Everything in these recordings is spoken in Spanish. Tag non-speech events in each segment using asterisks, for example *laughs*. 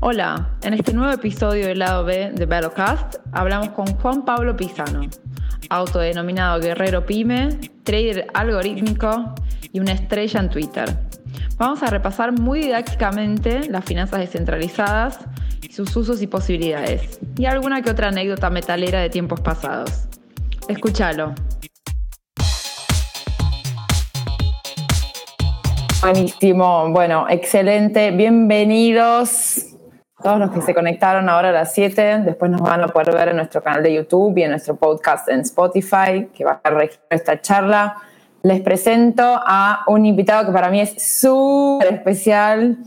Hola, en este nuevo episodio del lado B de Battlecast hablamos con Juan Pablo Pisano, autodenominado guerrero pyme, trader algorítmico y una estrella en Twitter. Vamos a repasar muy didácticamente las finanzas descentralizadas, sus usos y posibilidades, y alguna que otra anécdota metalera de tiempos pasados. Escúchalo. Buenísimo, bueno, excelente. Bienvenidos todos los que se conectaron ahora a las 7. Después nos van a poder ver en nuestro canal de YouTube y en nuestro podcast en Spotify, que va a registrar esta charla. Les presento a un invitado que para mí es súper especial.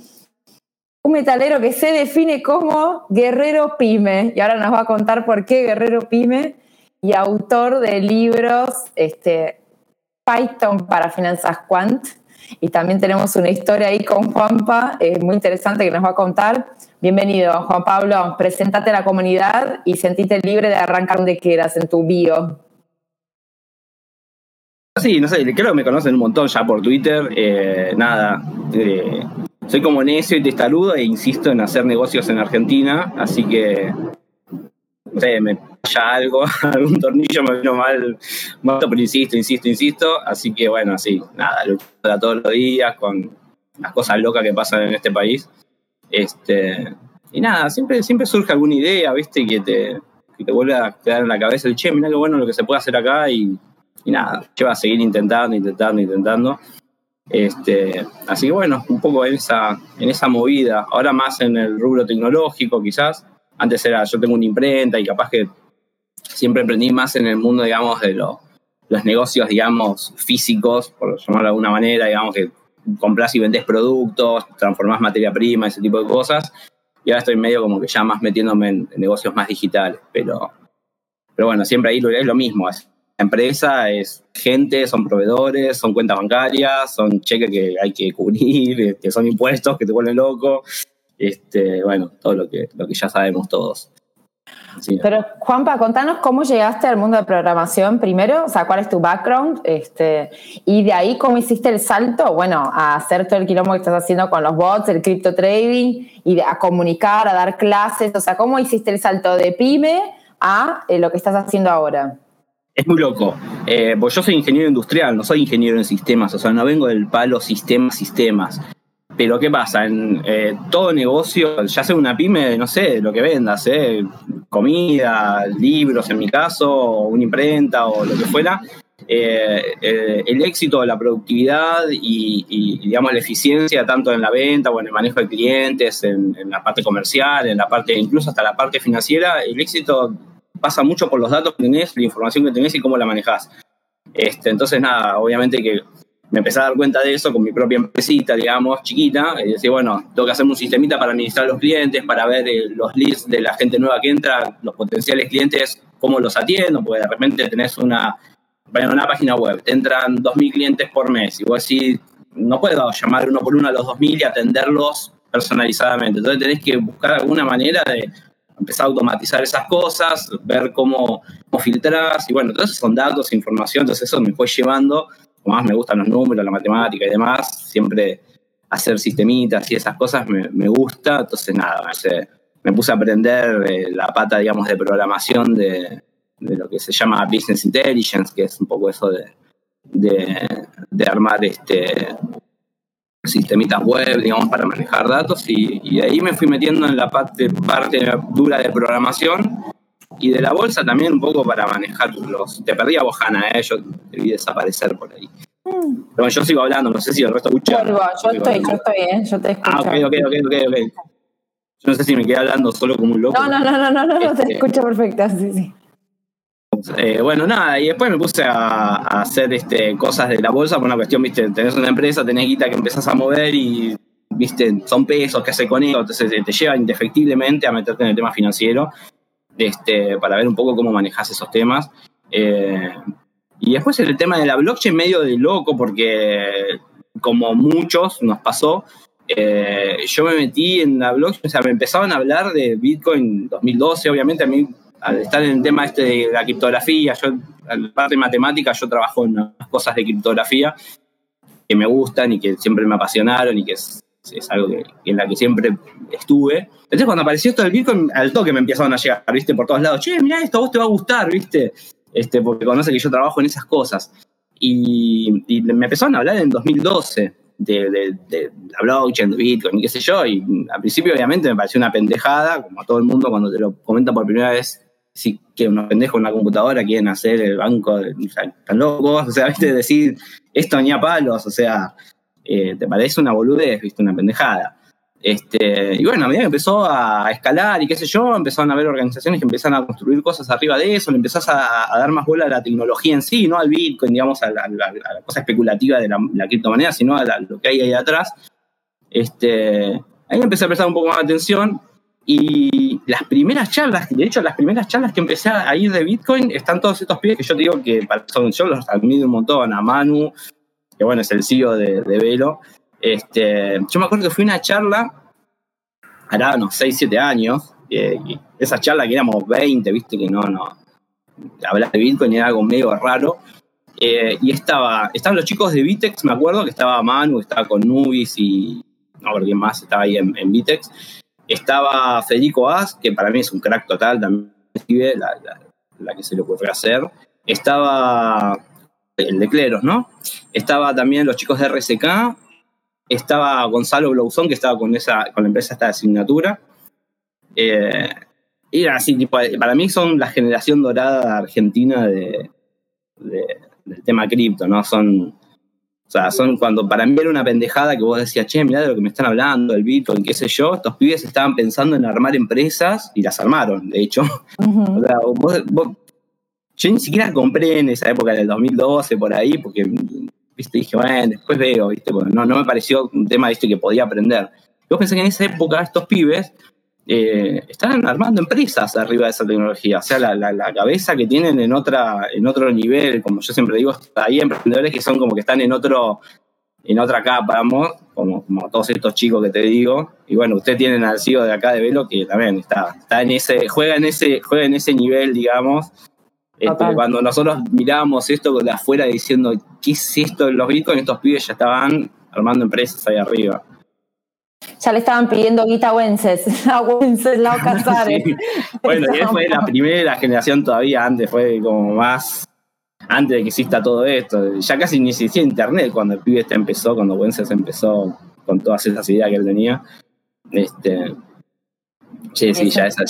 Un metalero que se define como guerrero pyme. Y ahora nos va a contar por qué guerrero pyme. Y autor de libros este, Python para finanzas quant y también tenemos una historia ahí con Juanpa, muy interesante que nos va a contar. Bienvenido, Juan Pablo. Preséntate a la comunidad y sentite libre de arrancar donde quieras en tu bio. Sí, no sé, creo que me conocen un montón ya por Twitter. Eh, nada, eh, soy como necio y testarudo e insisto en hacer negocios en Argentina, así que no sé, me falla algo, *laughs* algún tornillo me vino mal, pero insisto, insisto, insisto. Así que bueno, sí, nada, luchando todos los días con las cosas locas que pasan en este país. Este, y nada, siempre, siempre surge alguna idea, viste, que te, que te vuelve a quedar en la cabeza el che, mira qué bueno lo que se puede hacer acá y, y nada, lleva a seguir intentando, intentando, intentando. Este, así que bueno, un poco en esa, en esa movida, ahora más en el rubro tecnológico quizás, antes era, yo tengo una imprenta y capaz que siempre emprendí más en el mundo, digamos, de los negocios, digamos, físicos, por llamarlo de alguna manera, digamos, que compras y vendes productos, transformás materia prima, ese tipo de cosas. Y ahora estoy medio como que ya más metiéndome en, negocios más digitales, pero, pero bueno, siempre ahí es lo mismo. La empresa es gente, son proveedores, son cuentas bancarias, son cheques que hay que cubrir, *laughs* que son impuestos que te vuelven loco. Este, bueno, todo lo que, lo que ya sabemos todos. Pero Juanpa, contanos cómo llegaste al mundo de programación primero, o sea, cuál es tu background, este, y de ahí cómo hiciste el salto, bueno, a hacer todo el quilombo que estás haciendo con los bots, el crypto trading, y a comunicar, a dar clases, o sea, cómo hiciste el salto de pyme a eh, lo que estás haciendo ahora. Es muy loco, eh, pues yo soy ingeniero industrial, no soy ingeniero en sistemas, o sea, no vengo del palo sistemas, sistemas. Pero ¿qué pasa? En eh, todo negocio, ya sea una pyme, no sé, lo que vendas, eh, comida, libros en mi caso, una imprenta o lo que fuera, eh, el éxito, la productividad y, digamos la eficiencia tanto en la venta o en el manejo de clientes, en, la parte comercial, en la parte, incluso hasta la parte financiera, el éxito pasa mucho por los datos que tenés, la información que tenés y cómo la manejás. Este, entonces, nada, obviamente que me empecé a dar cuenta de eso con mi propia empresita, digamos, chiquita, y decía, bueno, tengo que hacer un sistemita para administrar los clientes, para ver eh, los leads de la gente nueva que entra, los potenciales clientes, cómo los atiendo, porque de repente tenés una, bueno, una página web, te entran 2.000 clientes por mes, y vos decís, no puedo llamar uno por uno a los 2.000 y atenderlos personalizadamente, entonces tenés que buscar alguna manera de empezar a automatizar esas cosas, ver cómo, cómo filtrar, y bueno, entonces son datos, información, entonces eso me fue llevando más me gustan los números, la matemática y demás, siempre hacer sistemitas y esas cosas me, gusta. Entonces, nada, me, puse a aprender eh, la pata, digamos, de programación de, lo que se llama Business Intelligence, que es un poco eso de, de, armar este sistemitas web, digamos, para manejar datos y, de ahí me fui metiendo en la parte, parte dura de programación y de la bolsa también un poco para manejar los... Te perdí a Bojana, ¿eh? yo te vi desaparecer por ahí. Mm. Pero yo sigo hablando, no sé si el resto escucha. yo, estoy, yo estoy, ¿eh? yo te escucho. Ah, ok, ok, ok, ok. Yo no sé si me quedé hablando solo como un loco. No, no, no, no, no, no, te este, escucho perfecto, sí, sí. Eh, bueno, nada, y después me puse a, hacer este, cosas de la bolsa por una cuestión, viste, tenés una empresa, tenés guita que empezás a mover y, viste, son pesos que hace con eso, entonces te lleva indefectiblemente a meterte en el tema financiero este, para ver un poco cómo manejas esos temas. Eh, y después el tema de la blockchain medio de loco, porque como muchos nos pasó, eh, yo me metí en la blockchain, o sea, me empezaban a hablar de Bitcoin 2012, obviamente a mí al estar en el tema este de la criptografía, yo, en la parte matemática, yo trabajo en las cosas de criptografía, que me gustan y que siempre me apasionaron y que es, algo que, en la que siempre estuve. Entonces cuando apareció esto del Bitcoin, al toque me empezaron a llegar, viste, por todos lados, che, mira esto, a vos te va a gustar, viste, este, porque conoce que yo trabajo en esas cosas. Y, me empezaron a hablar en 2012 de, la blockchain, de Bitcoin y qué sé yo. Y al principio, obviamente, me pareció una pendejada, como a todo el mundo cuando te lo comenta por primera vez. Sí, que unos pendejos en una computadora quieren hacer el banco, están locos, o sea, viste, decir esto ni a palos, o sea, eh, te parece una boludez, viste, una pendejada. Este, y bueno, a medida que empezó a escalar y qué sé yo, empezaron a haber organizaciones que empezaron a construir cosas arriba de eso, le empezás a, dar más bola a la tecnología en sí, no al Bitcoin, digamos, a la, cosa especulativa de la, criptomoneda, sino a lo que hay ahí atrás. Este, ahí empecé a prestar un poco más de atención y las primeras charlas, de hecho, las primeras charlas que empecé a ir de Bitcoin están todos estos pies que yo te digo que son, yo los admiro un montón, a Manu, que bueno, es el CEO de, de Velo, este, yo me acuerdo que fui a una charla, hará unos 6, 7 años, esa charla que éramos 20, viste que no, no, hablar de Bitcoin era algo medio raro. Eh, y estaba, estaban los chicos de Vitex, me acuerdo, que estaba Manu, estaba con Nubis y no ver quién más estaba ahí en, en Vitex. Estaba Federico As, que para mí es un crack total, también escribe la, la, que se le ocurrió hacer. Estaba el de Cleros, ¿no? Estaba también los chicos de RSK estaba Gonzalo Blauzón, que estaba con, esa, con la empresa esta de asignatura. Eh, y era así, tipo, para mí son la generación dorada argentina de, del tema cripto, ¿no? Son, o sea, son cuando para mí era una pendejada que vos decías, che, mirá de lo que me están hablando, el Bitcoin, qué sé yo, estos pibes estaban pensando en armar empresas y las armaron, de hecho. o sea, yo ni siquiera compré en esa época del 2012 por ahí, porque ¿viste? dije, bueno, después veo, ¿viste? no, no me pareció un tema ¿viste? que podía aprender. Yo pensé que en esa época estos pibes eh, estaban armando empresas arriba de esa tecnología, o sea, la, la, cabeza que tienen en, otra, en otro nivel, como yo siempre digo, hay emprendedores que son como que están en otro en otra capa, vamos, como, como todos estos chicos que te digo, y bueno, ustedes tienen al CEO de acá de Velo que también está, está en ese, juega en ese, juega en ese nivel, digamos, este, cuando nosotros mirábamos esto de afuera diciendo, ¿qué es esto? Los bitcoins, estos pibes ya estaban armando empresas ahí arriba. Ya le estaban pidiendo guita a Wences, *laughs* a Wences, Lau *laughs* Casares. Bueno, y fue la primera generación todavía, antes fue como más, antes de que exista todo esto. Ya casi ni existía internet cuando el pibe este empezó, cuando Wences empezó con todas esas ideas que él tenía. Este, sí, sí, ya esa,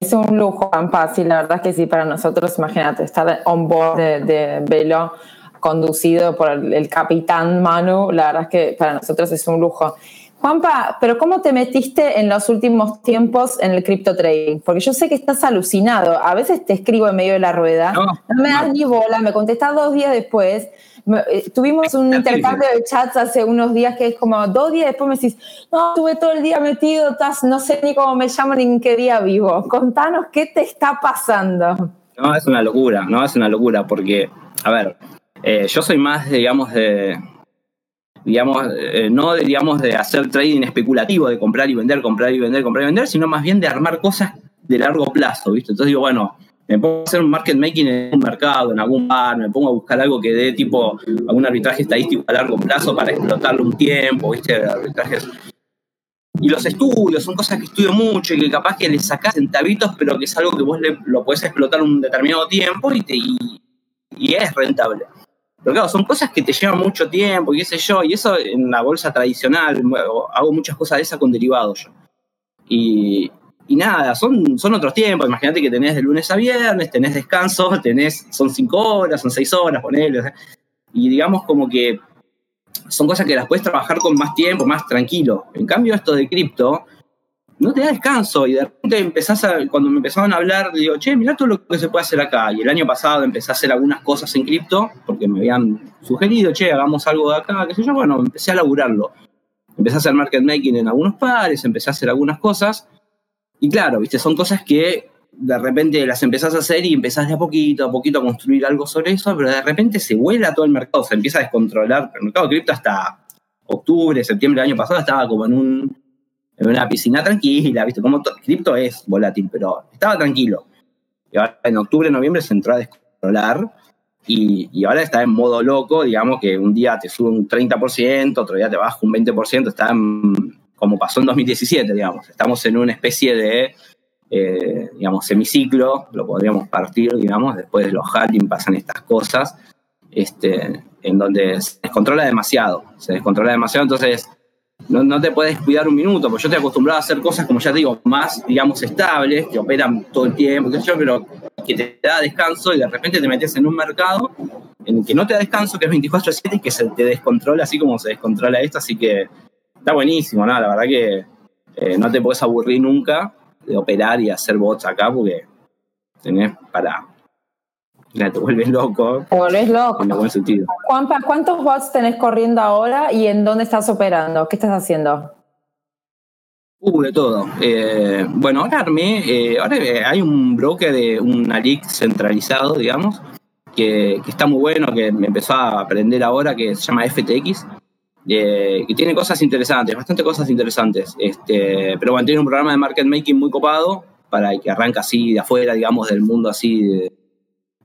es un lujo, Pampa, sí, la verdad es que sí, para nosotros, imagínate, estar on board de, Velo conducido por el, capitán Manu, la verdad es que para nosotros es un lujo. Juanpa, pero ¿cómo te metiste en los últimos tiempos en el cripto trading? Porque yo sé que estás alucinado. A veces te escribo en medio de la rueda, no, me das ni bola, me contestas dos días después. Eh, tuvimos un intercambio de chats hace unos días que es como dos días después me decís, no, estuve todo el día metido, estás, no sé ni cómo me llamo ni en qué día vivo. Contanos qué te está pasando. No, es una locura, no, es una locura porque, a ver, eh, yo soy más, digamos, de, digamos, eh, no digamos de hacer trading especulativo, de comprar y vender, comprar y vender, comprar y vender, sino más bien de armar cosas de largo plazo, ¿viste? Entonces digo, bueno, me pongo a hacer un market making en un mercado, en algún bar, me pongo a buscar algo que dé tipo algún arbitraje estadístico a largo plazo para explotarlo un tiempo, ¿viste? Arbitrajes. Y los estudios son cosas que estudio mucho y que capaz que le sacás centavitos, pero que es algo que vos lo podés explotar un determinado tiempo y, te, y, es rentable. Pero claro, son cosas que te llevan mucho tiempo y qué sé yo, y eso en la bolsa tradicional, hago muchas cosas de esas con derivados yo. Y, y nada, son, son otros tiempos. Imagínate que tenés de lunes a viernes, tenés descanso, *laughs* tenés, son cinco horas, son seis horas, ponele. y digamos como que son cosas que las puedes trabajar con más tiempo, más tranquilo. En cambio, esto de cripto no te da descanso y de repente empezás a, cuando me empezaron a hablar, digo, che, mirá todo lo que se puede hacer acá. Y el año pasado empecé a hacer algunas cosas en cripto porque me habían sugerido, che, hagamos algo de acá, qué sé yo. Bueno, empecé a laburarlo. Empecé a hacer market making en algunos pares, empecé a hacer algunas cosas y claro, viste, son cosas que de repente las empezás a hacer y empezás de a poquito, a poquito a construir algo sobre eso, pero de repente se vuela todo el mercado, se empieza a descontrolar. El mercado de cripto hasta octubre, septiembre del año pasado estaba como en, un, en una piscina tranquila, ¿viste? Como cripto es volátil, pero estaba tranquilo. Y ahora en octubre, noviembre se entró a descontrolar y, ahora está en modo loco, digamos que un día te sube un 30%, otro día te baja un 20%, está como pasó en 2017, digamos. Estamos en una especie de, eh, digamos, semiciclo, lo podríamos partir, digamos, después de los halving pasan estas cosas, este, en donde se descontrola demasiado, se descontrola demasiado, entonces no, no, te puedes cuidar un minuto, porque yo estoy acostumbrado a hacer cosas, como ya te digo, más, digamos, estables, que operan todo el tiempo, pero que te da descanso y de repente te metes en un mercado en el que no te da descanso, que es 24-7 y que se te descontrola así como se descontrola esto, así que está buenísimo, ¿no? La verdad que eh, no te puedes aburrir nunca de operar y hacer bots acá porque tenés para te vuelves loco. Te vuelves loco. En el buen sentido. Juanpa, ¿cuántos bots tenés corriendo ahora y en dónde estás operando? ¿Qué estás haciendo? Uh, de todo. Eh, bueno, ahora armé, eh, ahora hay un broker de un ALIC centralizado, digamos, que, está muy bueno, que me empezó a aprender ahora, que se llama FTX, que tiene cosas interesantes, bastante cosas interesantes. Este, pero bueno, tiene un programa de market making muy copado para que arranca así de afuera, digamos, del mundo así de,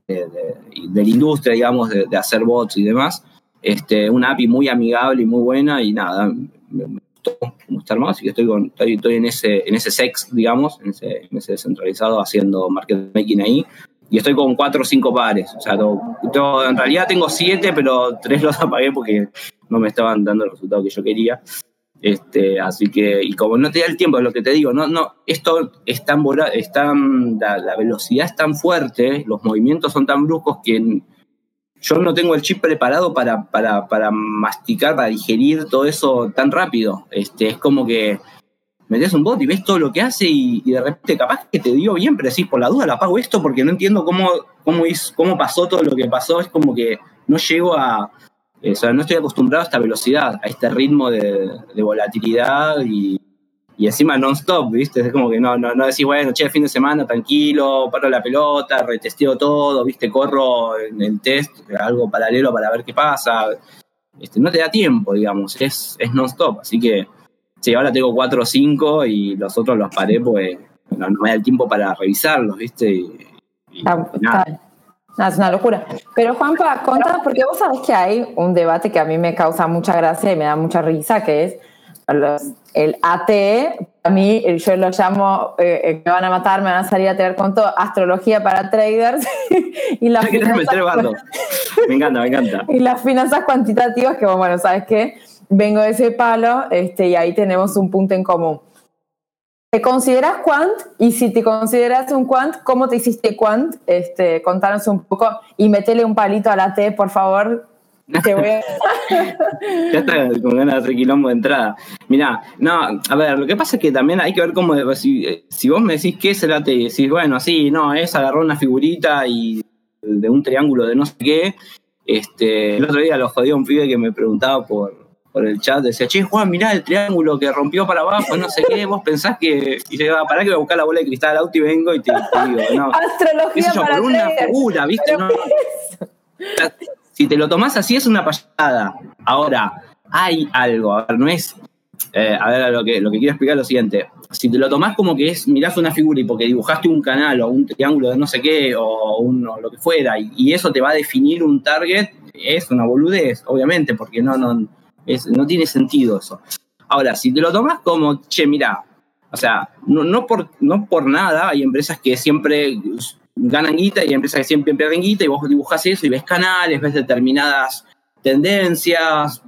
de, la industria, digamos, de, hacer bots y demás. Este, una API muy amigable y muy buena y nada, me, gustó está armado, así que estoy, con, estoy, en, ese, en ese sex, digamos, en ese, en ese descentralizado haciendo market making ahí. Y estoy con cuatro o cinco pares. O sea, en realidad tengo siete, pero tres los apagué porque no me estaban dando el resultado que yo quería. Este, así que, y como no te da el tiempo, es lo que te digo, no, no, esto es tan, es tan la, velocidad es tan fuerte, los movimientos son tan bruscos que yo no tengo el chip preparado para, para, para masticar, para digerir todo eso tan rápido. Este, es como que metes un bot y ves todo lo que hace y, de repente capaz que te dio bien, pero decís, por la duda la apago esto porque no entiendo cómo, cómo, cómo pasó todo lo que pasó. Es como que no llego a, o sea, no estoy acostumbrado a esta velocidad, a este ritmo de, volatilidad y, y encima non-stop, ¿viste? Es como que no, no, no decís, bueno, che, fin de semana, tranquilo, paro la pelota, retesteo todo, ¿viste? Corro en el test, algo paralelo para ver qué pasa. Este, no te da tiempo, digamos, es, es non-stop. Así que, sí, ahora tengo 4 o 5 y los otros los paré pues no, me da el tiempo para revisarlos, ¿viste? Y, nada es una locura. Pero Juanpa, conta, porque vos sabés que hay un debate que a mí me causa mucha gracia y me da mucha risa, que es el AT, a mí yo lo llamo, eh, eh, me van a matar, me van a salir a tener con todo, astrología para traders *laughs* y las finanzas, me encanta, me encanta. *laughs* Y las finanzas cuantitativas, que bueno, ¿sabes qué? Vengo de ese palo este, y ahí tenemos un punto en común. ¿Te consideras quant? Y si te consideras un quant, ¿cómo te hiciste quant? Este, contanos un poco y metele un palito a la T, por favor. *laughs* Ya está con ganas de hacer quilombo de entrada. Mirá, no, a ver, lo que pasa es que también hay que ver cómo, si, si vos me decís qué es el AT y decís, bueno, sí, no, es agarrar una figurita y de un triángulo de no sé qué. Este, el otro día lo jodía un pibe que me preguntaba por, por el chat, decía, che, Juan, mirá el triángulo que rompió para abajo, no sé qué, vos pensás que. Y llegaba, pará que voy a buscar la bola de cristal al auto y vengo y te, digo, no. Astrología para por una figura, ¿viste? No, si te lo tomás así es una payada. Ahora, hay algo, a ver, no es. Eh, a ver, lo que, lo que quiero explicar es lo siguiente. Si te lo tomás como que es, mirás una figura y porque dibujaste un canal o un triángulo de no sé qué o, un, lo que fuera, y, y, eso te va a definir un target, es una boludez, obviamente, porque no, no, no tiene sentido eso. Ahora, si te lo tomas como, che, mira, o sea, no, no, por, no por nada, hay empresas que siempre ganan guita y hay empresas que siempre pierden guita y vos dibujas eso y ves canales, ves determinadas tendencias,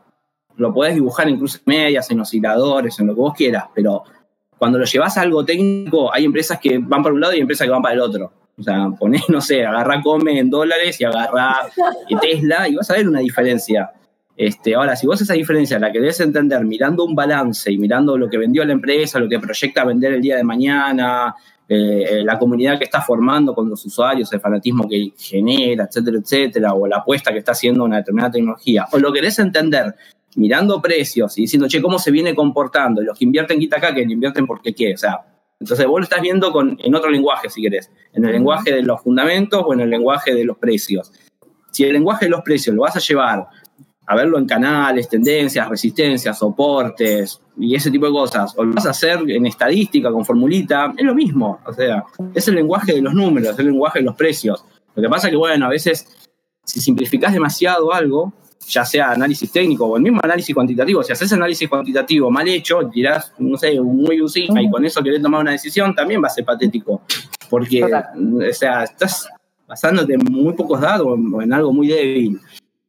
lo podés dibujar incluso en medias, en osciladores, en lo que vos quieras, pero cuando lo llevas a algo técnico, hay empresas que van para un lado y empresas que van para el otro. O sea, ponés, no sé, agarra Come en dólares y agarra *laughs* Tesla y vas a ver una diferencia. Este, ahora, si vos esa diferencia la querés entender mirando un balance y mirando lo que vendió la empresa, lo que proyecta vender el día de mañana, eh, la comunidad que está formando con los usuarios, el fanatismo que genera, etcétera, etcétera, o la apuesta que está haciendo una determinada tecnología, o lo querés entender mirando precios y diciendo, che, ¿cómo se viene comportando? Y los que invierten quita acá, que invierten porque qué, o sea, entonces vos lo estás viendo con, en otro lenguaje, si querés, en el lenguaje de los fundamentos o en el lenguaje de los precios. Si el lenguaje de los precios lo vas a llevar a verlo en canales, tendencias, resistencias, soportes y ese tipo de cosas, o lo vas a hacer en estadística con formulita, es lo mismo. O sea, es el lenguaje de los números, es el lenguaje de los precios. Lo que pasa es que, bueno, a veces si simplificás demasiado algo, ya sea análisis técnico o el mismo análisis cuantitativo, si haces análisis cuantitativo mal hecho, tirás, no sé, muy un sigma y con eso querés tomar una decisión, también va a ser patético. Porque, o sea, estás basándote en muy pocos datos o en algo muy débil.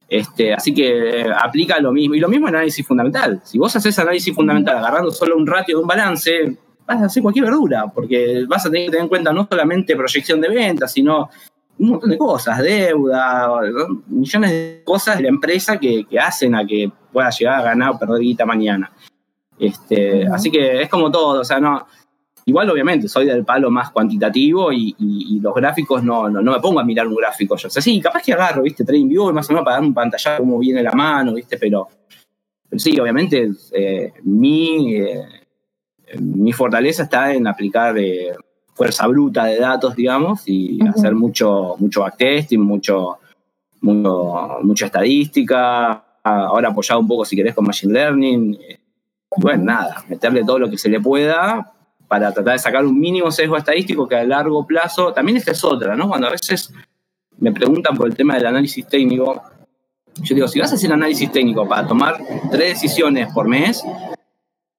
Este, así que eh, aplica lo mismo. Y lo mismo en análisis fundamental. Si vos haces análisis fundamental agarrando solo un ratio de un balance, vas a hacer cualquier verdura, porque vas a tener que tener en cuenta no solamente proyección de ventas, sino un montón de cosas, deuda, millones de cosas de la empresa que, hacen a que pueda llegar a ganar o perder guita mañana. Este, Así que es como todo, o sea, no. Igual, obviamente, soy del palo más cuantitativo y, los gráficos no, no, me pongo a mirar un gráfico yo. O sea, sí, capaz que agarro, ¿viste? TradingView más o menos para dar un pantallazo cómo viene la mano, ¿viste? Pero, sí, obviamente, eh, mi, eh, mi fortaleza está en aplicar eh, fuerza bruta de datos, digamos, y hacer mucho, mucho backtesting, mucho, mucho, mucha estadística, ahora apoyado un poco, si querés, con Machine Learning. Bueno, nada, meterle todo lo que se le pueda para tratar de sacar un mínimo sesgo estadístico que a largo plazo, también esta es otra, ¿no? Cuando a veces me preguntan por el tema del análisis técnico, yo digo, si vas a hacer análisis técnico para tomar tres decisiones por mes,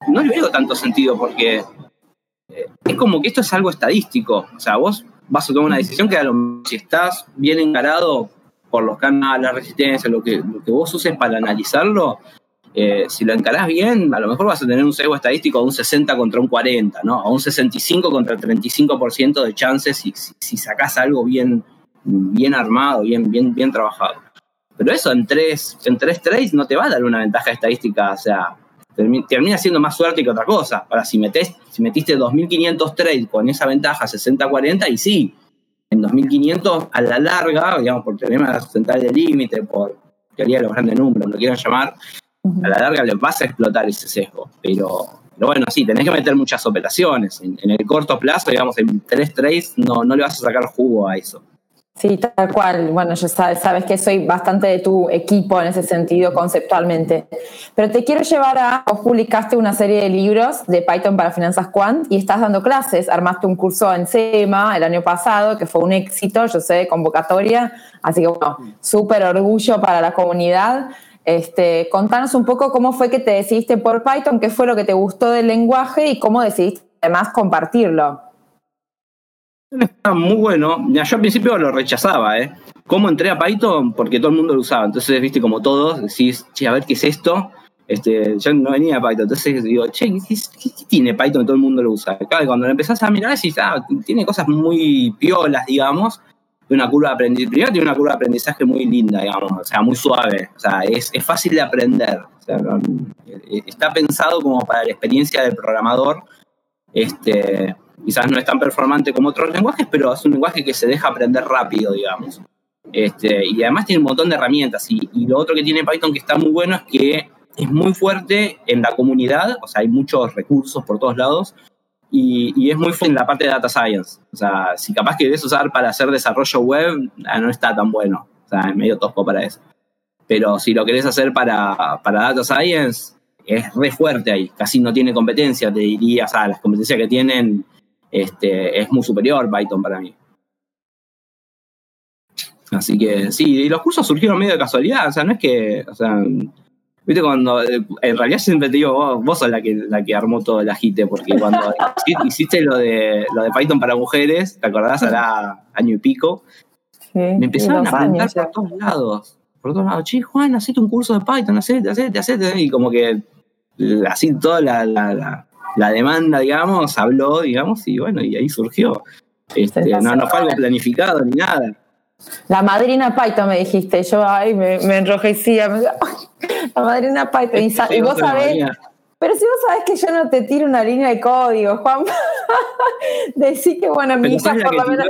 no le veo tanto sentido porque eh, es como que esto es algo estadístico. O sea, vos vas a tomar una decisión que a lo, si estás bien encarado por los canales, la resistencia, lo que, lo que vos uses para analizarlo, eh, si lo encarás bien, a lo mejor vas a tener un sesgo estadístico de un 60 contra un 40, ¿no? O un 65 contra 35% de chances si, si, sacás algo bien, bien armado, bien, bien, bien trabajado. Pero eso en tres, en tres trades no te va a dar una ventaja estadística, o sea, termina siendo más suerte que otra cosa. Para si, metes, si metiste 2.500 trades con esa ventaja 60-40, y sí, en 2.500 a la larga, digamos, por teoremas central de límite, por teoría de los grandes números, lo quieran llamar, a la larga le vas a explotar ese sesgo. Pero, bueno, sí, tenés que meter muchas operaciones. En, en, el corto plazo, digamos, en tres trades, no, no le vas a sacar jugo a eso. Sí, tal cual. Bueno, ya sabes, sabes que soy bastante de tu equipo en ese sentido conceptualmente. Pero te quiero llevar a, vos publicaste una serie de libros de Python para finanzas quant y estás dando clases. Armaste un curso en SEMA el año pasado que fue un éxito, yo sé, de convocatoria. Así que bueno, súper orgullo para la comunidad. Este, contanos un poco cómo fue que te decidiste por Python, qué fue lo que te gustó del lenguaje y cómo decidiste además compartirlo. Está muy bueno. Yo al principio lo rechazaba, ¿eh? ¿Cómo entré a Python? Porque todo el mundo lo usaba. Entonces, viste, como todos, decís, che, a ver qué es esto. Este, yo no venía a Python. Entonces digo, che, ¿qué, tiene Python todo el mundo lo usa? Claro, cuando lo empezás a mirar, decís, ah, tiene cosas muy piolas, digamos. De una curva de aprendizaje. Primero tiene una curva de aprendizaje muy linda, digamos. O sea, muy suave. O sea, es, es fácil de aprender. O sea, está pensado como para la experiencia del programador. Este Quizás no es tan performante como otros lenguajes, pero es un lenguaje que se deja aprender rápido, digamos. Este, y además tiene un montón de herramientas. Y, lo otro que tiene Python que está muy bueno es que es muy fuerte en la comunidad, o sea, hay muchos recursos por todos lados, y, es muy fuerte en la parte de data science. O sea, si capaz que querés usar para hacer desarrollo web, ah, no está tan bueno. O sea, es medio tosco para eso. Pero si lo querés hacer para, para data science, es re fuerte ahí. Casi no tiene competencia, te diría. O sea, las competencias que tienen este, es muy superior Python para mí. Así que sí, y los cursos surgieron medio de casualidad, o sea, no es que, viste cuando, en realidad siempre te digo, vos, sos la que, la que armó todo el agite, porque cuando *laughs* hiciste lo de, lo de Python para mujeres, ¿te acordás? Hará año y pico, me empezaron a preguntar por todos lados, por todos lados, che, Juan, hacete un curso de Python, hacete, hacete, hacete, y como que así toda la la demanda, digamos, habló, digamos, y bueno, y ahí surgió. Este, no, no fue algo planificado ni nada. La madrina Python me dijiste, yo ay, me, me enrojecía, la madrina Python, y, vos sabés, pero si vos sabés que yo no te tiro una línea de código, Juan, *laughs* decí que bueno, mi hija por lo menos,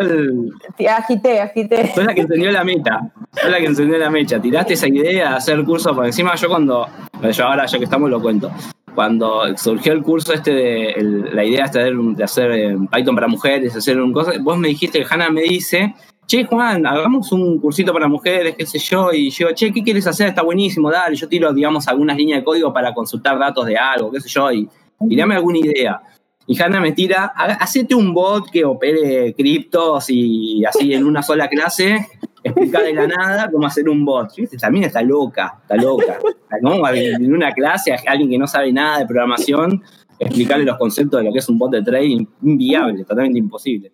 agité, agité. Fue la que encendió la meta, fue la que encendió la mecha, tiraste esa idea de hacer curso por encima, yo cuando, yo ahora ya que estamos lo cuento, cuando surgió el curso este de la idea de hacer eh, Python para mujeres, hacer un cosa, vos me dijiste, Hanna me dice, che Juan, hagamos un cursito para mujeres, qué sé yo, y yo, che, ¿qué quieres hacer? Está buenísimo, dale, yo tiro, digamos, algunas líneas de código para consultar datos de algo, qué sé yo, y, dame alguna idea. Y Hanna me tira, hacete un bot que opere criptos y así en una sola clase explicar de la nada cómo hacer un bot. También está loca, está loca. ¿Cómo en una clase a alguien que no sabe nada de programación explicarle los conceptos de lo que es un bot de trading? Inviable, totalmente imposible.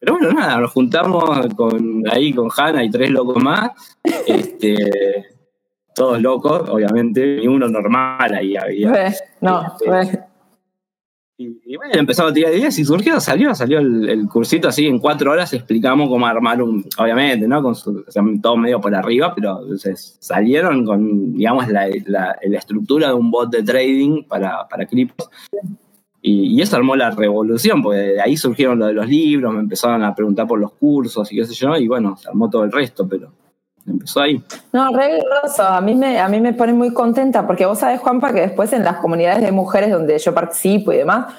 Pero bueno, nada, nos juntamos con, ahí con Hanna y tres locos más. Este, todos locos, obviamente, ni uno normal ahí había. no, este, y, bueno, empezamos a tirar ideas y surgió, salió, salió el, cursito así en cuatro horas explicamos cómo armar un, obviamente, ¿no? Con todo medio por arriba, pero salieron con, digamos, la, estructura de un bot de trading para, para criptos. Y, eso armó la revolución, porque de ahí surgieron lo de los libros, me empezaron a preguntar por los cursos y qué sé yo, y bueno, se armó todo el resto, pero empezó ahí. No, re A mí, me, a mí me pone muy contenta porque vos sabés, Juanpa, que después en las comunidades de mujeres donde yo participo y demás,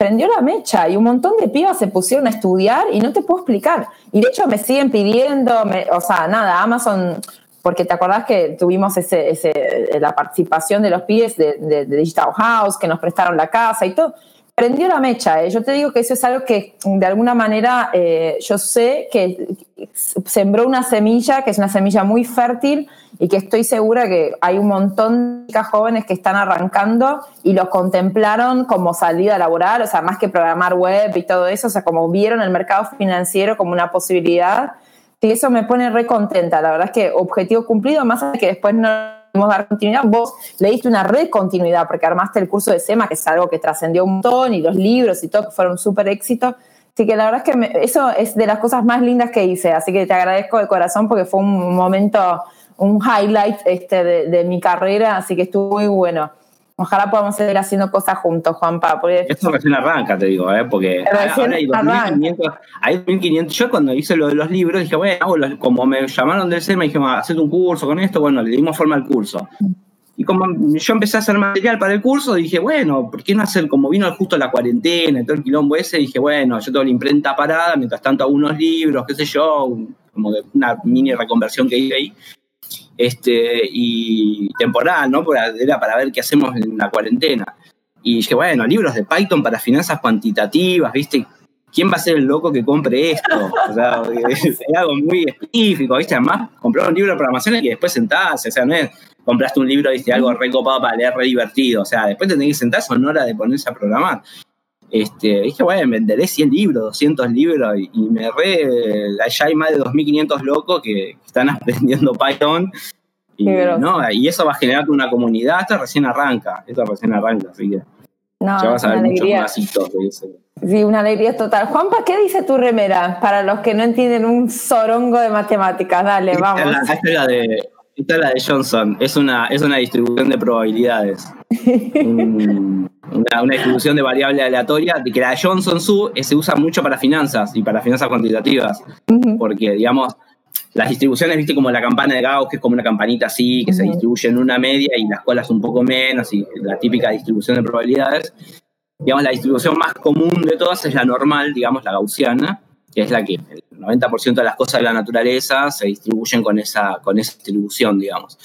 prendió la mecha y un montón de pibas se pusieron a estudiar y no te puedo explicar. Y de hecho me siguen pidiendo, o sea, nada, Amazon, porque te acordás que tuvimos ese, ese, la participación de los pibes de, de Digital House, que nos prestaron la casa y todo prendió la mecha. ¿eh? Yo te digo que eso es algo que de alguna manera eh, yo sé que sembró una semilla, que es una semilla muy fértil y que estoy segura que hay un montón de chicas jóvenes que están arrancando y lo contemplaron como salida laboral, o sea, más que programar web y todo eso, o sea, como vieron el mercado financiero como una posibilidad. Y eso me pone re contenta. La verdad es que objetivo cumplido, más que después no dar continuidad. Vos le diste una red continuidad porque armaste el curso de SEMA, que es algo que trascendió un montón, y los libros y todo, que fueron súper éxitos. Así que la verdad es que eso es de las cosas más lindas que hice. Así que te agradezco de corazón porque fue un momento, un highlight este de, de mi carrera. Así que estuvo muy bueno. Ojalá podamos seguir haciendo cosas juntos, Juanpa. Porque... Esto recién arranca, te digo, ¿eh? porque ahora hay 2.500, hay 2.500. Yo cuando hice lo de los libros dije, bueno, como me llamaron del SEMA, dije, hacer un curso con esto, bueno, le dimos forma al curso. Y como yo empecé a hacer material para el curso, dije, bueno, ¿por qué no hacer como vino justo la cuarentena y todo el quilombo ese? Dije, bueno, yo tengo la imprenta parada, mientras tanto hago unos libros, qué sé yo, como de una mini reconversión que hice ahí este, y temporal, ¿no? Era para ver qué hacemos en la cuarentena. Y dije, bueno, libros de Python para finanzas cuantitativas, ¿viste? ¿Quién va a ser el loco que compre esto? O sea, *laughs* es algo muy específico, ¿viste? Además, comprar un libro de programación y después sentarse, o sea, no es compraste un libro, ¿viste? Algo recopado para leer, re divertido, o sea, después te tenés que sentar, son horas de ponerse a programar. Este, dije, bueno, venderé 100 libros, 200 libros y, me re. Ya hay más de 2.500 locos que están *laughs* aprendiendo Python. Y, ¿no? y eso va a generar una comunidad. Esto recién arranca, esto recién arranca, así que. ya vas a ver muchos más de eso. Sí, una alegría total. Juanpa, ¿qué dice tu remera? Para los que no entienden un sorongo de matemáticas, dale, vamos. Esta es la, de, esta es la de Johnson, es una, es una distribución de probabilidades. una, distribución de variable aleatoria, de que la Johnson Su se usa mucho para finanzas y para finanzas cuantitativas, porque, digamos, las distribuciones, viste, como la campana de Gauss, que es como una campanita así, que se distribuye en una media y las colas un poco menos, y la típica distribución de probabilidades. Digamos, la distribución más común de todas es la normal, digamos, la gaussiana, que es la que el 90% de las cosas de la naturaleza se distribuyen con esa, con esa distribución, digamos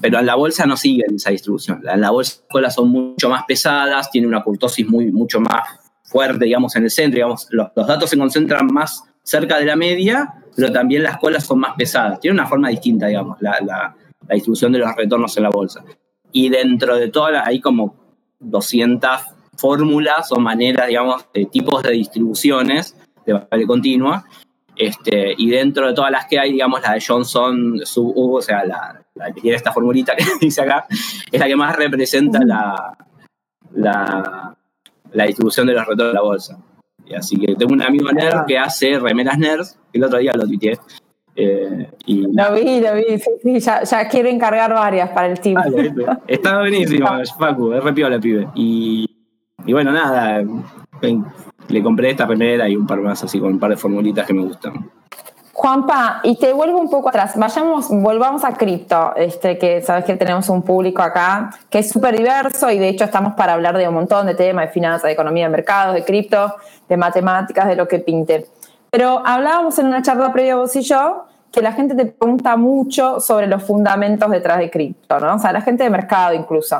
pero en la bolsa no siguen esa distribución. En la bolsa las colas son mucho más pesadas, tiene una curtosis muy, mucho más fuerte, digamos, en el centro. Digamos, los, datos se concentran más cerca de la media, pero también las colas son más pesadas. Tiene una forma distinta, digamos, la, la, distribución de los retornos en la bolsa. Y dentro de todas, hay como 200 fórmulas o maneras, digamos, de tipos de distribuciones de variable continua. Este, y dentro de todas las que hay, digamos, la de Johnson, sub, o sea, la, la que tiene esta formulita que *laughs* dice acá, es la que más representa la, la, la distribución de los retornos de la bolsa. Y así que tengo un amigo nerd que hace remeras nerds, el otro día lo tuiteé. Eh, y, lo vi, lo vi, sí, sí, ya, ya quiero encargar varias para el team. *laughs* está buenísimo, Facu, es repiola, pibe. Y, y bueno, nada, le compré esta remera y un par más así con un par de formulitas que me gustan. Juanpa, y te vuelvo un poco atrás, vayamos, volvamos a cripto, este, que sabes que tenemos un público acá que es súper diverso y de hecho estamos para hablar de un montón de temas, de finanzas, de economía de mercados, de cripto, de matemáticas, de lo que pinte. Pero hablábamos en una charla previa vos y yo que la gente te pregunta mucho sobre los fundamentos detrás de cripto, ¿no? O sea, la gente de mercado incluso.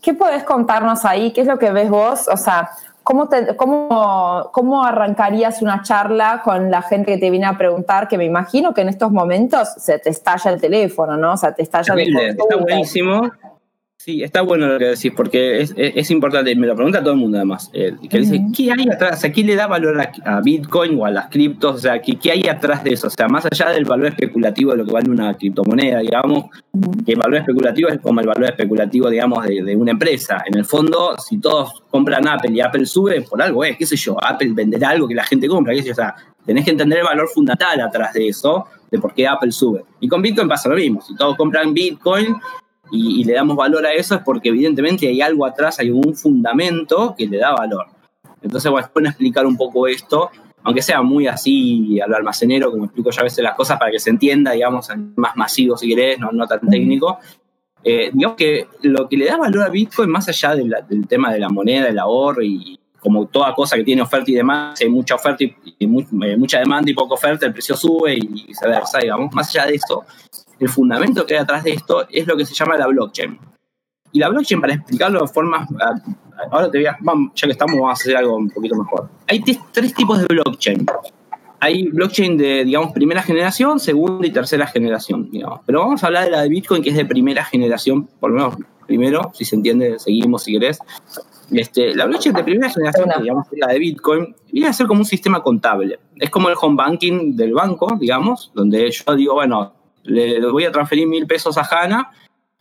¿Qué podés contarnos ahí? ¿Qué es lo que ves vos? O sea, ¿Cómo, cómo, ¿Cómo arrancarías una charla con la gente que te viene a preguntar? Que me imagino que en estos momentos se te estalla el teléfono, ¿no? O sea, te estalla el Está buenísimo. Sí, está bueno lo que decís, porque es, importante, me lo pregunta todo el mundo además, eh, que dice, ¿qué hay atrás? O sea, ¿qué le da valor a, Bitcoin o a las criptos? O sea, ¿qué, ¿qué, hay atrás de eso? O sea, más allá del valor especulativo de lo que vale una criptomoneda, digamos, que el valor especulativo es como el valor especulativo, digamos, de, una empresa. En el fondo, si todos compran Apple y Apple sube, por algo es, qué sé yo, Apple venderá algo que la gente compra, qué sé yo, o sea, tenés que entender el valor fundamental atrás de eso, de por qué Apple sube. Y con Bitcoin pasa lo mismo, si todos compran Bitcoin, y, le damos valor a eso es porque evidentemente hay algo atrás, hay un fundamento que le da valor. Entonces, bueno, explicar un poco esto, aunque sea muy así al almacenero, como explico yo a veces las cosas para que se entienda, digamos, más masivo si querés, no, no tan técnico. Eh, digamos que lo que le da valor a Bitcoin, más allá del tema de la moneda, el ahorro y como toda cosa que tiene oferta y demanda, si hay mucha oferta y, y eh, mucha demanda y poca oferta, el precio sube y viceversa, digamos. Más allá de eso, el fundamento que hay detrás de esto es lo que se llama la blockchain. Y la blockchain, para explicarlo de forma... Ah, ahora te voy a... Vamos, ya que estamos, vamos a hacer algo un poquito mejor. Hay tres tipos de blockchain. Hay blockchain de, digamos, primera generación, segunda y tercera generación, digamos. Pero vamos a hablar de la de Bitcoin, que es de primera generación, por lo menos primero, si se entiende, seguimos si querés. Este, la blockchain de primera generación, digamos, la de Bitcoin, viene a ser como un sistema contable. Es como el home banking del banco, digamos, donde yo digo, bueno, le voy a transferir mil pesos a Hanna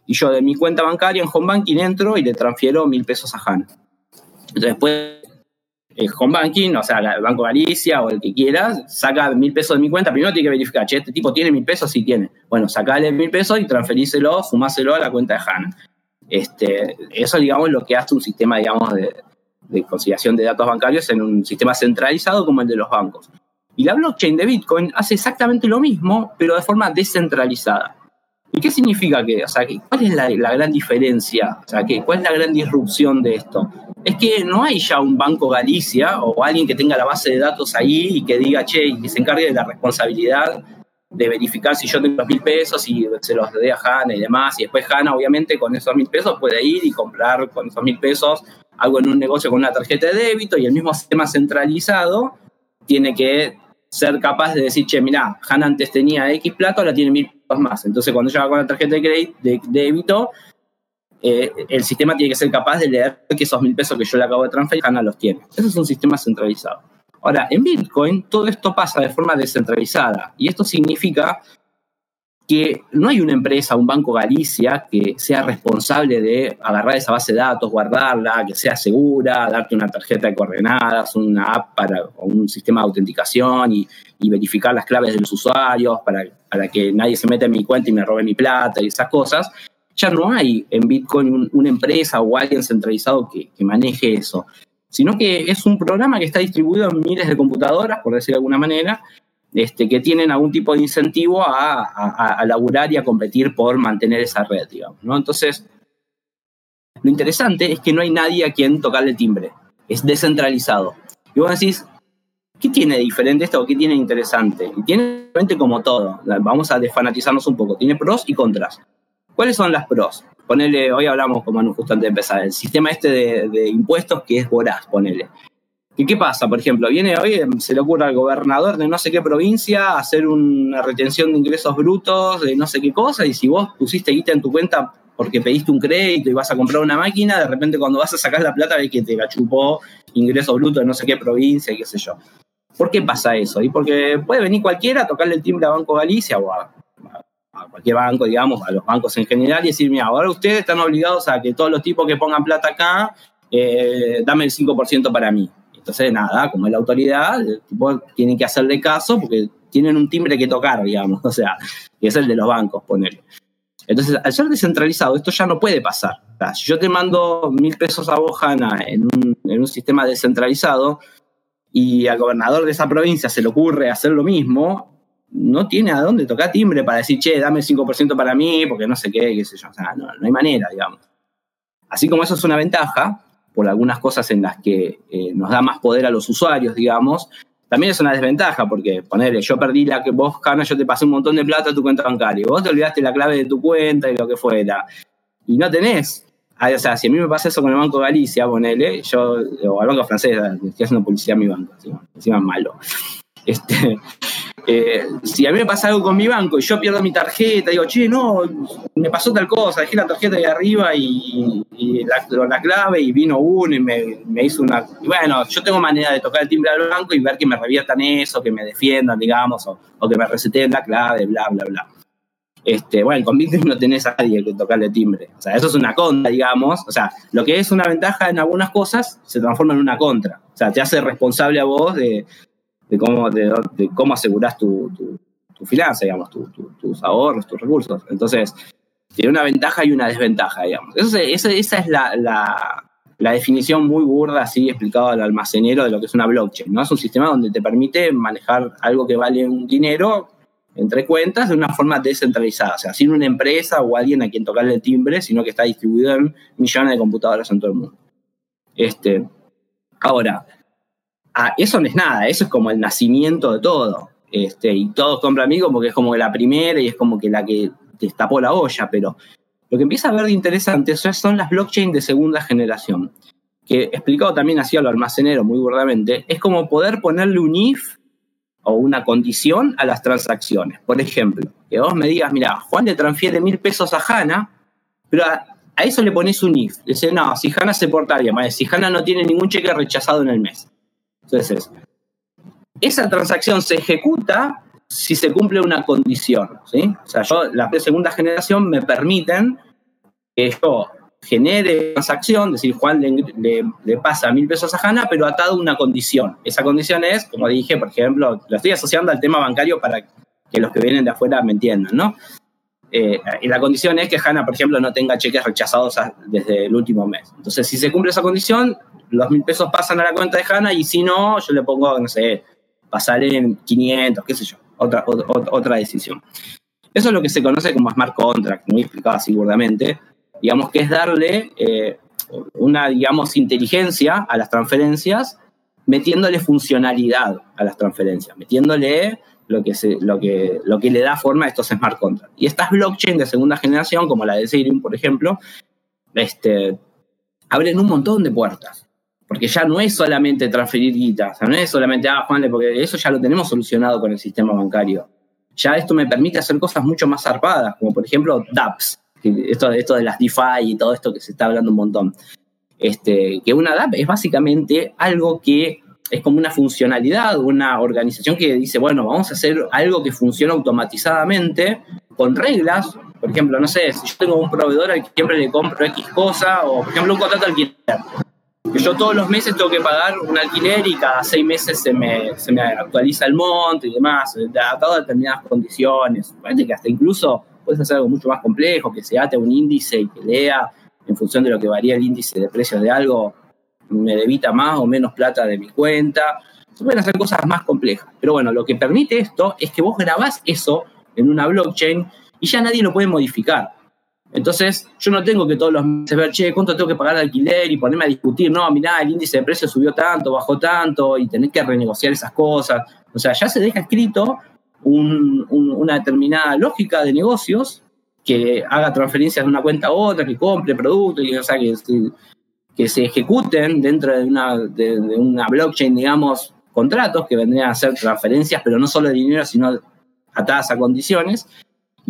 y yo de mi cuenta bancaria en home banking entro y le transfiero mil pesos a Hanna. Después el home banking, o sea, el Banco Galicia o el que quieras, saca mil pesos de mi cuenta, primero tiene que verificar, che, este tipo tiene mil pesos, sí tiene. Bueno, sacale mil pesos y transferíselo, fumáselo a la cuenta de Hanna. Este, eso, digamos, es lo que hace un sistema, digamos, de, de conciliación de datos bancarios en un sistema centralizado como el de los bancos. Y la blockchain de Bitcoin hace exactamente lo mismo, pero de forma descentralizada. ¿Y qué significa que? O sea, ¿cuál es la, gran diferencia? O sea, ¿cuál es la gran disrupción de esto? Es que no hay ya un Banco Galicia o alguien que tenga la base de datos ahí y que diga, che, y que se encargue de la responsabilidad de verificar si yo tengo los mil pesos y se los dé a Hanna y demás. Y después Hanna, obviamente, con esos mil pesos puede ir y comprar con esos mil pesos algo en un negocio con una tarjeta de débito y el mismo sistema centralizado tiene que ser capaz de decir, che, mira, Han antes tenía X plata, ahora tiene mil pesos más. Entonces, cuando llega con la tarjeta de crédito, débito, eh, el sistema tiene que ser capaz de leer que esos mil pesos que yo le acabo de transferir, Hanna los tiene. Eso es un sistema centralizado. Ahora, en Bitcoin todo esto pasa de forma descentralizada y esto significa que no hay una empresa, un Banco Galicia, que sea responsable de agarrar esa base de datos, guardarla, que sea segura, darte una tarjeta de coordenadas, una app para un sistema de autenticación y, verificar las claves de los usuarios para, para, que nadie se meta en mi cuenta y me robe mi plata y esas cosas. Ya no hay en Bitcoin una empresa o alguien centralizado que, que maneje eso, sino que es un programa que está distribuido en miles de computadoras, por decir de alguna manera, este, que tienen algún tipo de incentivo a, a, laburar y a competir por mantener esa red, digamos. ¿no? Entonces, lo interesante es que no hay nadie a quien tocarle timbre, es descentralizado. Y vos decís, ¿qué tiene de diferente esto o qué tiene de interesante? Y tiene diferente como todo, vamos a desfanatizarnos un poco, tiene pros y contras. ¿Cuáles son las pros? Ponele, hoy hablamos con Manu justo antes de empezar, el sistema este de, de impuestos que es voraz, ponele. ¿Y qué pasa? Por ejemplo, viene hoy, se le ocurre al gobernador de no sé qué provincia hacer una retención de ingresos brutos de no sé qué cosa, y si vos pusiste guita en tu cuenta porque pediste un crédito y vas a comprar una máquina, de repente cuando vas a sacar la plata ves que te gachupó ingresos brutos de no sé qué provincia, qué sé yo. ¿Por qué pasa eso? Y porque puede venir cualquiera a tocarle el timbre a Banco Galicia o a, cualquier banco, digamos, a los bancos en general y decir, mira, ahora ustedes están obligados a que todos los tipos que pongan plata acá, eh, dame el 5% para mí. Entonces, nada, como es la autoridad, el tipo tiene que hacerle caso porque tienen un timbre que tocar, digamos, *laughs* o sea, que es el de los bancos, ponerle. Entonces, al ser descentralizado, esto ya no puede pasar. si yo te mando mil pesos a vos, en un, en un sistema descentralizado y al gobernador de esa provincia se le ocurre hacer lo mismo, no tiene a dónde tocar timbre para decir, che, dame el 5% para mí, porque no sé qué, qué sé yo. O sea, no, no hay manera, digamos. Así como eso es una ventaja, por algunas cosas en las que eh, nos da más poder a los usuarios, digamos, también es una desventaja, porque ponerle, yo perdí la que vos, Carlos, yo te pasé un montón de plata a tu cuenta bancaria, vos te olvidaste la clave de tu cuenta y lo que fuera, y no tenés o sea, si a mí me pasa eso con el Banco de Galicia, ponele, yo, o al Banco Francés, estoy haciendo publicidad a mi banco, encima, encima es malo. Este, eh, si a mí me pasa algo con mi banco y yo pierdo mi tarjeta, digo, che, no, me pasó tal cosa, dejé la tarjeta ahí arriba y, la, clave y vino uno y me, hizo una... bueno, yo tengo manera de tocar el timbre al banco y ver que me reviertan eso, que me defiendan, digamos, o, que me reseten la clave, bla, bla, bla. Este, bueno, con Bitcoin no tenés a nadie que tocarle timbre. O sea, eso es una contra, digamos. O sea, lo que es una ventaja en algunas cosas se transforma en una contra. O sea, te hace responsable a vos de, cómo, de, cómo asegurás tu, tu, finanza, digamos, tus ahorros, tus recursos. Entonces, tiene una ventaja y una desventaja, digamos. esa, es la, la, definición muy burda, así explicado al almacenero de lo que es una blockchain. ¿no? Es un sistema donde te permite manejar algo que vale un dinero entre cuentas de una forma descentralizada, o sea, sin una empresa o alguien a quien tocarle el timbre, sino que está distribuido en millones de computadoras en todo el mundo. Este, ahora, ah, eso no es nada, eso es como el nacimiento de todo. Este, y todos compran amigos porque es como la primera y es como que la que destapó la olla, pero lo que empieza a ver de interesante son las blockchains de segunda generación, que explicado también así a lo almacenero muy burdamente, es como poder ponerle un if o una condición a las transacciones. Por ejemplo, que vos me digas, mira, Juan le transfiere mil pesos a Hanna, pero a, eso le pones un if. Dice, no, si Hanna se portaría mal, si Hanna no tiene ningún cheque rechazado en el mes. Entonces, esa transacción se ejecuta si se cumple una condición. ¿sí? O sea, yo, de segunda generación me permiten que yo genere transacción, es decir, Juan le, pasa mil pesos a Hanna, pero atado a una condición. Esa condición es, como dije, por ejemplo, lo estoy asociando al tema bancario para que los que vienen de afuera me entiendan, ¿no? Eh, y la condición es que Hanna, por ejemplo, no tenga cheques rechazados desde el último mes. Entonces, si se cumple esa condición, los mil pesos pasan a la cuenta de Hanna y si no, yo le pongo, no sé, pasar en 500, qué sé yo, otra, otra, decisión. Eso es lo que se conoce como smart contract, muy explicado así burdamente digamos que es darle eh, una, digamos, inteligencia a las transferencias, metiéndole funcionalidad a las transferencias, metiéndole lo que, lo que, lo que le da forma a estos smart contracts. Y estas blockchain de segunda generación, como la de Ethereum, por ejemplo, este, abren un montón de puertas. Porque ya no es solamente transferir guita, no es solamente, ah, Juan, porque eso ya lo tenemos solucionado con el sistema bancario. Ya esto me permite hacer cosas mucho más zarpadas, como por ejemplo DApps esto, esto de las DeFi y todo esto que se está hablando un montón. Este, que una DApp es básicamente algo que es como una funcionalidad, una organización que dice, bueno, vamos a hacer algo que funcione automatizadamente con reglas. Por ejemplo, no sé, si yo tengo un proveedor al que siempre le compro X cosa, o por ejemplo un contrato alquiler, que yo todos los meses tengo que pagar un alquiler y cada seis meses se me, se me actualiza el monto y demás, adaptado a determinadas condiciones. Parece que hasta incluso puedes hacer algo mucho más complejo, que se ate un índice y que lea en función de lo que varía el índice de precios de algo, me debita más o menos plata de mi cuenta. Se pueden hacer cosas más complejas. Pero bueno, lo que permite esto es que vos grabás eso en una blockchain y ya nadie lo puede modificar. Entonces, yo no tengo que todos los meses ver, che, ¿cuánto tengo que pagar de alquiler? Y ponerme a discutir, no, mirá, el índice de precios subió tanto, bajó tanto, y tener que renegociar esas cosas. O sea, ya se deja escrito una determinada lógica de negocios que haga transferencias de una cuenta a otra, que compre productos, que, se ejecuten dentro de una, de, una blockchain, digamos, contratos que vendrían a ser transferencias, pero no solo de dinero, sino atadas a condiciones.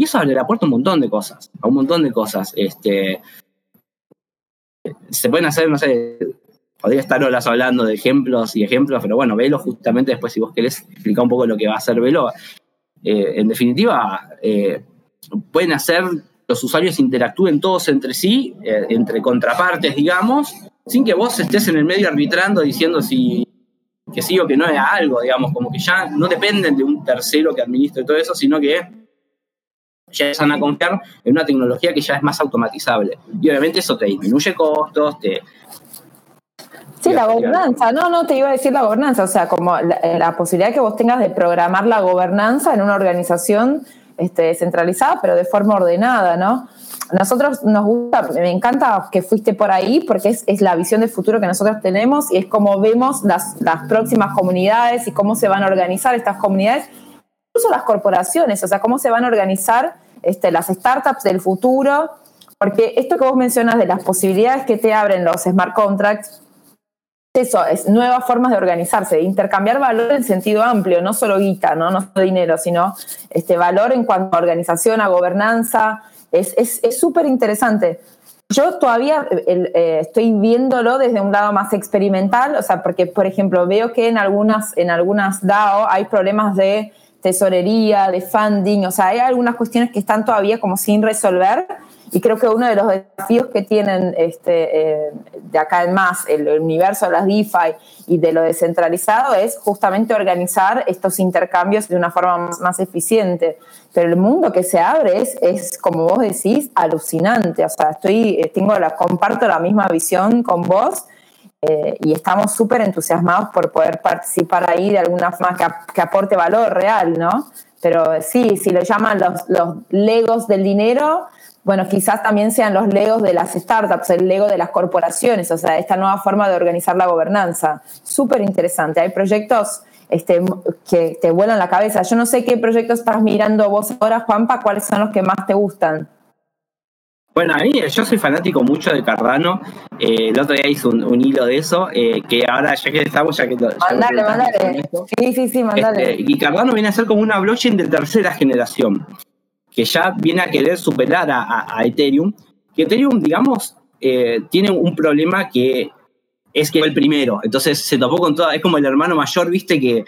Y eso abre la puerta a un montón de cosas, a un montón de cosas. Este, se pueden hacer, no sé, podría estar horas hablando de ejemplos y ejemplos, pero bueno, velo justamente después si vos querés explicar un poco lo que va a hacer Velo. Eh, en definitiva, eh, pueden hacer los usuarios interactúen todos entre sí, eh, entre contrapartes, digamos, sin que vos estés en el medio arbitrando diciendo si que sí o que no es algo, digamos, como que ya no dependen de un tercero que administre todo eso, sino que ya van a confiar en una tecnología que ya es más automatizable. Y obviamente eso te disminuye costos, te, Sí, la gobernanza. No, no, te iba a decir la gobernanza. O sea, como eh, la, posibilidad que vos tengas de programar la gobernanza en una organización este, descentralizada, pero de forma ordenada, ¿no? Nosotros nos gusta, me encanta que fuiste por ahí porque es, la visión del futuro que nosotros tenemos y es como vemos las, las próximas comunidades y cómo se van a organizar estas comunidades, incluso las corporaciones, o sea, cómo se van a organizar este, las startups del futuro Porque esto que vos mencionas de las posibilidades que te abren los smart contracts, eso, es nuevas formas de organizarse, de intercambiar valor en sentido amplio, no solo guita, no, no solo dinero, sino este valor en cuanto a organización, a gobernanza. Es súper interesante. Yo todavía eh, estoy viéndolo desde un lado más experimental, o sea, porque, por ejemplo, veo que en algunas, en algunas DAO hay problemas de tesorería, de funding, o sea, hay algunas cuestiones que están todavía como sin resolver y creo que uno de los desafíos que tienen este, eh, de acá en más el, universo de las DeFi y de lo descentralizado es justamente organizar estos intercambios de una forma más, eficiente. Pero el mundo que se abre es, es, como vos decís, alucinante. O sea, estoy, eh, tengo la, comparto la misma visión con vos. Eh, y estamos súper entusiasmados por poder participar ahí de alguna forma que, aporte valor real, ¿no? Pero sí, si lo llaman los, los legos del dinero, bueno, quizás también sean los legos de las startups, el lego de las corporaciones, o sea, esta nueva forma de organizar la gobernanza. Súper interesante. Hay proyectos este, que te vuelan la cabeza. Yo no sé qué proyectos estás mirando vos ahora, Juanpa, cuáles son los que más te gustan. Bueno, a mí yo soy fanático mucho de Cardano. Eh, el otro día hice un, hilo de eso, eh, que ahora ya que estamos, ya que... mandale, mandale. Sí, sí, sí, mandale. Este, y Cardano viene a ser como una blockchain de tercera generación que ya viene a querer superar a, Ethereum, que Ethereum, digamos, eh, tiene un problema que es que fue el primero, entonces se topó con todo, es como el hermano mayor, viste, que,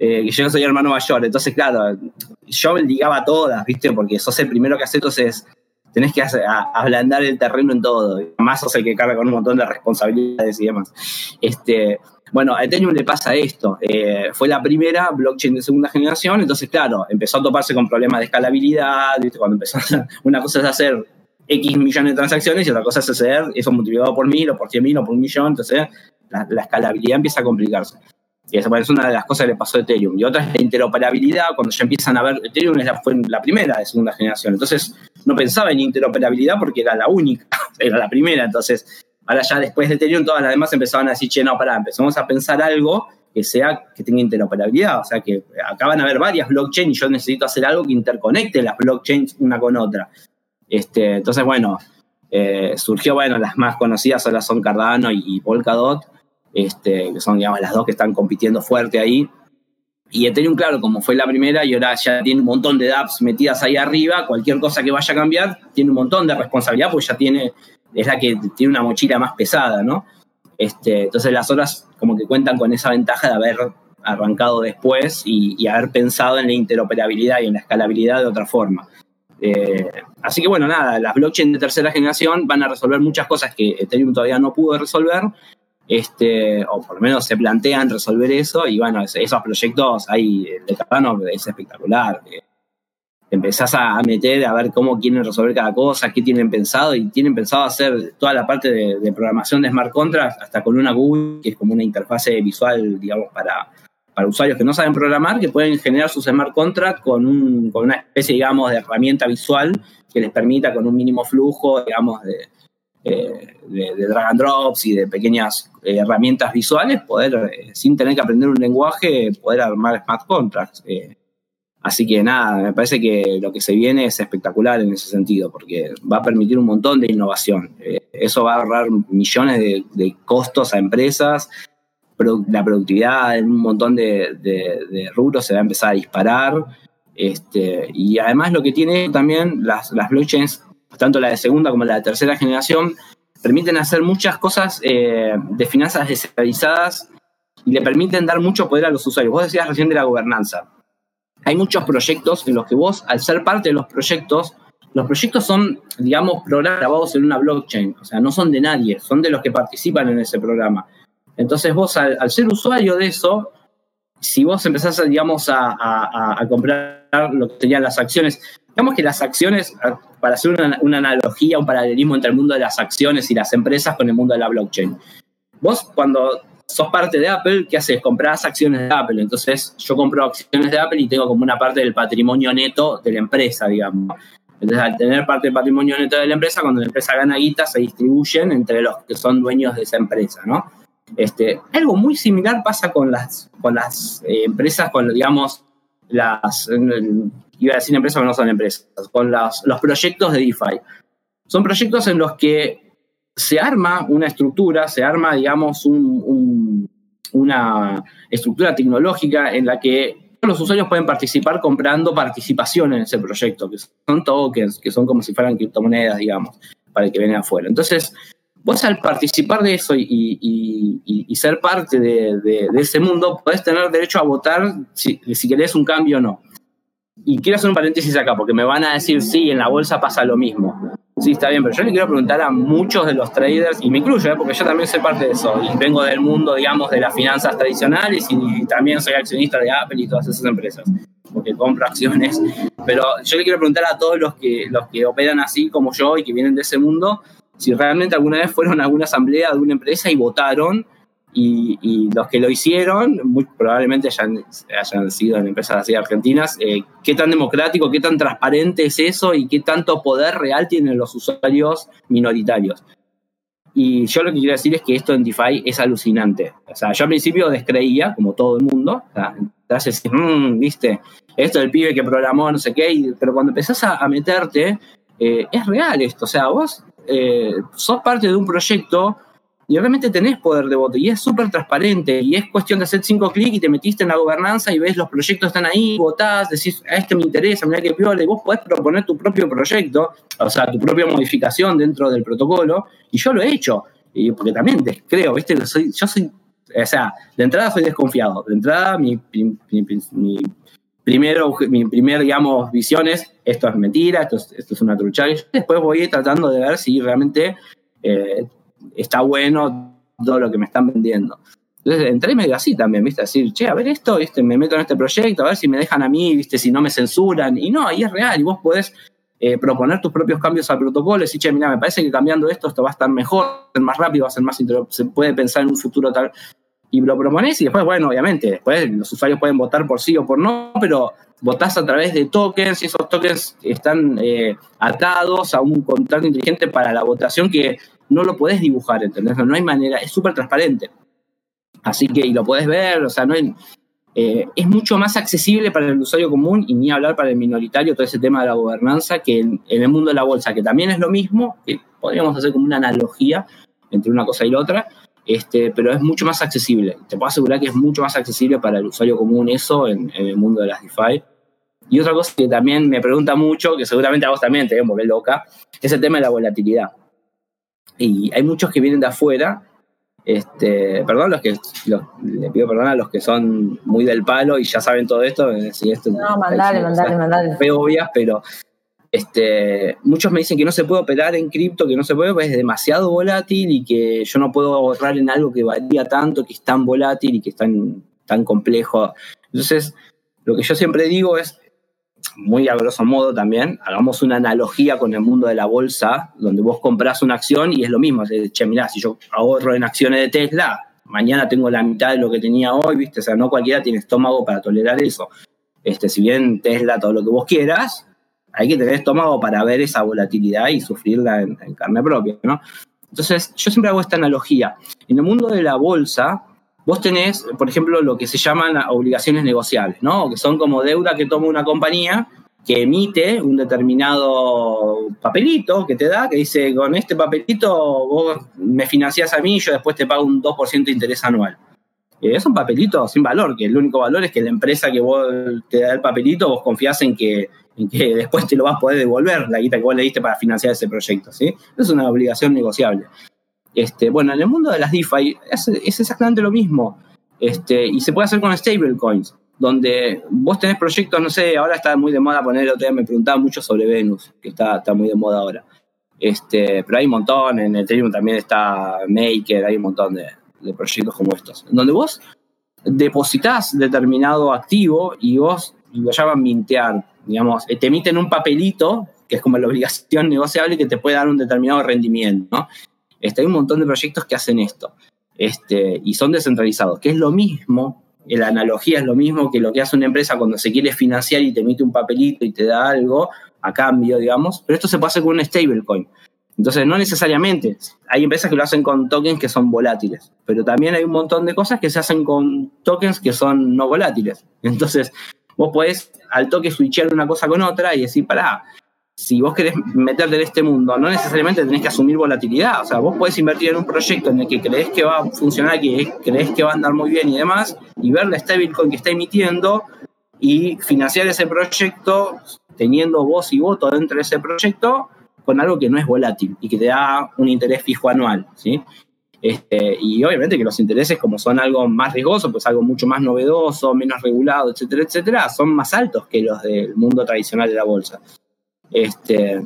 eh, yo soy hermano mayor, entonces claro, yo ligaba todas, viste, porque sos el primero que hace, entonces tenés que ablandar el terreno en todo, más sos el que carga con un montón de responsabilidades y demás. Este, bueno, a Ethereum le pasa esto. Eh, fue la primera blockchain de segunda generación, entonces, claro, empezó a toparse con problemas de escalabilidad. Cuando empezó, una cosa es hacer X millones de transacciones y otra cosa es hacer eso multiplicado por mil o por cien mil o por un millón. Entonces, la, escalabilidad empieza a complicarse. Y esa es una de las cosas que le pasó a Ethereum. Y otra es la interoperabilidad, cuando ya empiezan a ver, Ethereum fue la primera de segunda generación. Entonces, no pensaba en interoperabilidad porque era la única, *laughs* era la primera. Entonces, Ahora ya después de Ethereum todas las demás empezaban a decir, che, no, pará, empezamos a pensar algo que sea, que tenga interoperabilidad. O sea, que acaban a haber varias blockchains y yo necesito hacer algo que interconecte las blockchains una con otra. Este, entonces, bueno, eh, surgió, bueno, las más conocidas ahora son Cardano y, Polkadot, este, que son, las dos que están compitiendo fuerte ahí. Y Ethereum, claro, como fue la primera y ahora ya tiene un montón de dApps metidas ahí arriba, cualquier cosa que vaya a cambiar tiene un montón de responsabilidad porque ya tiene es la que tiene una mochila más pesada, ¿no? Este, entonces las horas como que cuentan con esa ventaja de haber arrancado después y, haber pensado en la interoperabilidad y en la escalabilidad de otra forma. Eh, así que bueno, nada, las blockchains de tercera generación van a resolver muchas cosas que Ethereum todavía no pudo resolver, este, o por lo menos se plantean resolver eso, y bueno, esos proyectos, ahí, el de Cardano es espectacular. Eh, empezás a, meter a ver cómo quieren resolver cada cosa, qué tienen pensado, y tienen pensado hacer toda la parte de, programación de smart contracts, hasta con una GUI, que es como una interfase visual, digamos, para, para usuarios que no saben programar, que pueden generar sus smart contracts con, un, con una especie, digamos, de herramienta visual que les permita con un mínimo flujo, digamos, de, eh, de, drag and drops y de pequeñas eh, herramientas visuales, poder, eh, sin tener que aprender un lenguaje, poder armar smart contracts. Así que nada, me parece que lo que se viene es espectacular en ese sentido, porque va a permitir un montón de innovación. Eso va a ahorrar millones de, costos a empresas, la productividad en un montón de, rubros se va a empezar a disparar. Este, y además lo que tiene también las, blockchains, tanto la de segunda como la de tercera generación, permiten hacer muchas cosas eh, de finanzas descentralizadas y le permiten dar mucho poder a los usuarios. Vos decías recién de la gobernanza hay muchos proyectos en los que vos, al ser parte de los proyectos, los proyectos son, digamos, programas grabados en una blockchain, o sea, no son de nadie, son de los que participan en ese programa. Entonces vos, al, ser usuario de eso, si vos empezás, digamos, a, comprar lo que serían las acciones, digamos que las acciones, para hacer una, una, analogía, un paralelismo entre el mundo de las acciones y las empresas con el mundo de la blockchain. Vos cuando sos parte de Apple, ¿qué haces? Comprás acciones de Apple. Entonces, yo compro acciones de Apple y tengo como una parte del patrimonio neto de la empresa, digamos. Entonces, al tener parte del patrimonio neto de la empresa, cuando la empresa gana guita, se distribuyen entre los que son dueños de esa empresa, ¿no? Este, algo muy similar pasa con las, con las eh, empresas, con, digamos, las, iba a decir empresas, pero no son empresas, con los, proyectos de DeFi. son proyectos en los que se arma una estructura, se arma, digamos, una estructura tecnológica en la que los usuarios pueden participar comprando participación en ese proyecto, que son tokens, que son como si fueran criptomonedas, digamos, para el que viene afuera. Entonces, vos al participar de eso y, ser parte de, ese mundo, podés tener derecho a votar si, si querés un cambio o no. Y quiero hacer un paréntesis acá, porque me van a decir, sí, en la bolsa pasa lo mismo. Sí, está bien, pero yo le quiero preguntar a muchos de los traders, y me incluyo, ¿eh? porque yo también soy parte de eso, y vengo del mundo, digamos, de las finanzas tradicionales, y, también soy accionista de Apple y todas esas empresas, porque compro acciones. Pero yo le quiero preguntar a todos los que, los que operan así como yo y que vienen de ese mundo, si realmente alguna vez fueron a alguna asamblea de una empresa y votaron y, los que lo hicieron, probablemente hayan, sido en empresas así argentinas, eh, qué tan democrático, qué tan transparente es eso y qué tanto poder real tienen los usuarios minoritarios. Y yo lo que quiero decir es que esto en DeFi es alucinante. O sea, yo al principio descreía, como todo el mundo, o sea, te mmm, viste, esto del pibe que programó, no sé qué, pero cuando empezás a, meterte, eh, es real esto. O sea, vos eh, sos parte de un proyecto y realmente tenés poder de voto y es súper transparente y es cuestión de hacer cinco clics y te metiste en la gobernanza y ves los proyectos están ahí, votás, decís, a este me interesa, mira qué piola, y vos podés proponer tu propio proyecto, o sea, tu propia modificación dentro del protocolo, y yo lo he hecho, porque también creo, ¿viste? yo soy, o sea, de entrada soy desconfiado, de entrada mi, primero, mi primer, digamos, visión es, esto es mentira, esto es, esto es una trucha, después voy tratando de ver si realmente... Eh, está bueno todo lo que me están vendiendo. Entonces entré medio así también, ¿viste? Decir, che, a ver esto, ¿viste? Me meto en este proyecto, a ver si me dejan a mí, ¿viste? Si no me censuran. Y no, ahí es real. Y vos podés eh, proponer tus propios cambios al protocolo. Y decir, che, mira, me parece que cambiando esto, esto va a estar mejor, va a ser más rápido, va a ser más... Se puede pensar en un futuro tal... Y lo propones y después, bueno, obviamente, después los usuarios pueden votar por sí o por no, pero votás a través de tokens y esos tokens están eh, atados a un contrato inteligente para la votación que no lo podés dibujar, ¿entendés? No hay manera, es súper transparente. Así que, y lo podés ver, o sea, no eh, es mucho más accesible para el usuario común y ni hablar para el minoritario todo ese tema de la gobernanza que en, el mundo de la bolsa, que también es lo mismo, que podríamos hacer como una analogía entre una cosa y la otra, este, pero es mucho más accesible. Te puedo asegurar que es mucho más accesible para el usuario común eso en, el mundo de las DeFi. Y otra cosa que también me pregunta mucho, que seguramente a vos también te volver loca, es el tema de la volatilidad. Y hay muchos que vienen de afuera. Este, perdón, los que le pido perdón a los que son muy del palo y ya saben todo esto. Si esto no, mandale, mandale, mandale. obvias, pero este, muchos me dicen que no se puede operar en cripto, que no se puede, porque es demasiado volátil y que yo no puedo ahorrar en algo que valía tanto, que es tan volátil y que es tan, tan complejo. Entonces, lo que yo siempre digo es, muy a grosso modo también, hagamos una analogía con el mundo de la bolsa, donde vos compras una acción y es lo mismo. che, mirá, si yo ahorro en acciones de Tesla, mañana tengo la mitad de lo que tenía hoy, ¿viste? O sea, no cualquiera tiene estómago para tolerar eso. Este, si bien Tesla, todo lo que vos quieras, hay que tener estómago para ver esa volatilidad y sufrirla en, carne propia, ¿no? Entonces, yo siempre hago esta analogía. En el mundo de la bolsa, Vos tenés, por ejemplo, lo que se llaman obligaciones negociables, ¿no? Que son como deuda que toma una compañía que emite un determinado papelito que te da, que dice, con este papelito vos me financiás a mí y yo después te pago un 2% de interés anual. Eh, es un papelito sin valor, que el único valor es que la empresa que vos te da el papelito, vos confías en que, en que después te lo vas a poder devolver, la guita que vos le diste para financiar ese proyecto, ¿sí? Es una obligación negociable. Este, bueno, en el mundo de las DeFi es, exactamente lo mismo. Este, y se puede hacer con stablecoins, donde vos tenés proyectos, no sé, ahora está muy de moda poner, otro día me preguntaba mucho sobre Venus, que está, está muy de moda ahora. Este, pero hay un montón, en Ethereum también está Maker, hay un montón de, proyectos como estos, donde vos depositas determinado activo y vos lo llaman mintear, digamos, te emiten un papelito, que es como la obligación *laughs* negociable que te puede dar un determinado rendimiento, ¿no? Este, hay un montón de proyectos que hacen esto este, y son descentralizados, que es lo mismo, la analogía es lo mismo que lo que hace una empresa cuando se quiere financiar y te emite un papelito y te da algo a cambio, digamos, pero esto se puede hacer con un stablecoin. Entonces, no necesariamente. Hay empresas que lo hacen con tokens que son volátiles, pero también hay un montón de cosas que se hacen con tokens que son no volátiles. Entonces, vos podés al toque switchear una cosa con otra y decir, pará, si vos querés meterte en este mundo, no necesariamente tenés que asumir volatilidad. O sea, vos podés invertir en un proyecto en el que crees que va a funcionar, que crees que va a andar muy bien y demás, y ver la stablecoin que está emitiendo y financiar ese proyecto teniendo voz y voto dentro de ese proyecto con algo que no es volátil y que te da un interés fijo anual. ¿sí? Este, y obviamente que los intereses, como son algo más riesgoso, pues algo mucho más novedoso, menos regulado, etcétera, etcétera, son más altos que los del mundo tradicional de la bolsa. Este,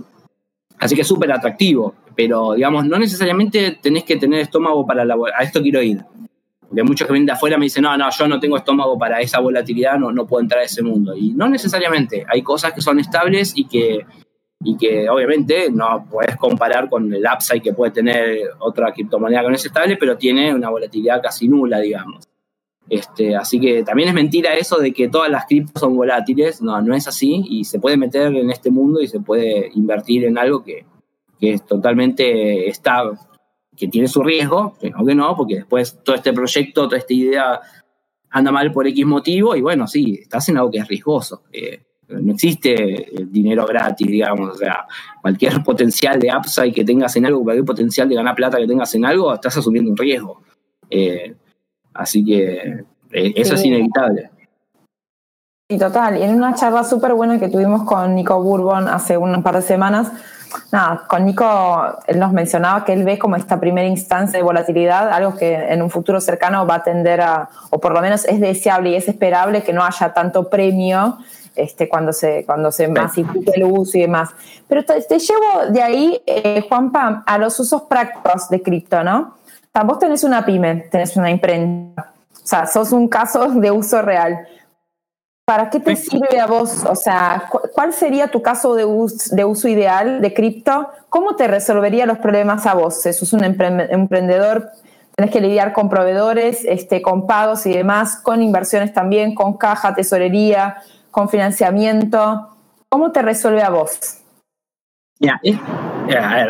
así que es súper atractivo, pero digamos, no necesariamente tenés que tener estómago para la A esto quiero ir. Porque muchos que vienen de afuera me dicen, no, no, yo no tengo estómago para esa volatilidad, no, no puedo entrar a ese mundo. Y no necesariamente. Hay cosas que son estables y que, y que obviamente no puedes comparar con el upside que puede tener otra criptomoneda que no es estable, pero tiene una volatilidad casi nula, digamos. Este, así que también es mentira eso de que todas las criptos son volátiles, no, no es así y se puede meter en este mundo y se puede invertir en algo que, que es totalmente estable, que tiene su riesgo, o que no, porque después todo este proyecto, toda esta idea anda mal por X motivo y bueno, sí, estás en algo que es riesgoso. Eh, no existe dinero gratis, digamos, o sea, cualquier *laughs* potencial de upside que tengas en algo, cualquier potencial de ganar plata que tengas en algo, estás asumiendo un riesgo. Eh, Así que eh, eso es inevitable. Y total, y en una charla súper buena que tuvimos con Nico Bourbon hace un par de semanas, nada, con Nico él nos mencionaba que él ve como esta primera instancia de volatilidad, algo que en un futuro cercano va a tender a, o por lo menos es deseable y es esperable que no haya tanto premio este, cuando se, cuando se masifique el uso y demás. Pero te, llevo de ahí, eh, Juanpa, a los usos prácticos de cripto, ¿no? vos tenés una pyme, tenés una imprenta, o sea, sos un caso de uso real. ¿Para qué te sirve a vos? O sea, ¿cuál sería tu caso de uso, de uso ideal de cripto? ¿Cómo te resolvería los problemas a vos? Si sos un emprendedor, tenés que lidiar con proveedores, este, con pagos y demás, con inversiones también, con caja, tesorería, con financiamiento. ¿Cómo te resuelve a vos? Ya, es,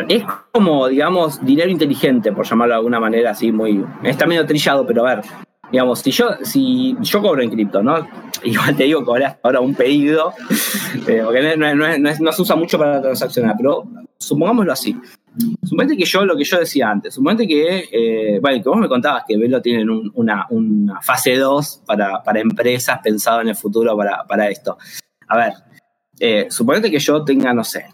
es como, digamos, dinero inteligente, por llamarlo de alguna manera así, muy. Está medio trillado, pero a ver, digamos, si yo, si yo cobro en cripto, ¿no? *laughs* Igual te digo que ahora un pedido, *laughs* eh, porque no, se usa mucho para transaccionar, pero supongámoslo así. Suponete que yo, lo que yo decía antes, suponete que, eh, bueno, que vos me contabas que Velo tienen una, fase 2 para, para empresas pensado en el futuro para, para esto. A ver, eh, suponete que yo tenga, no sé,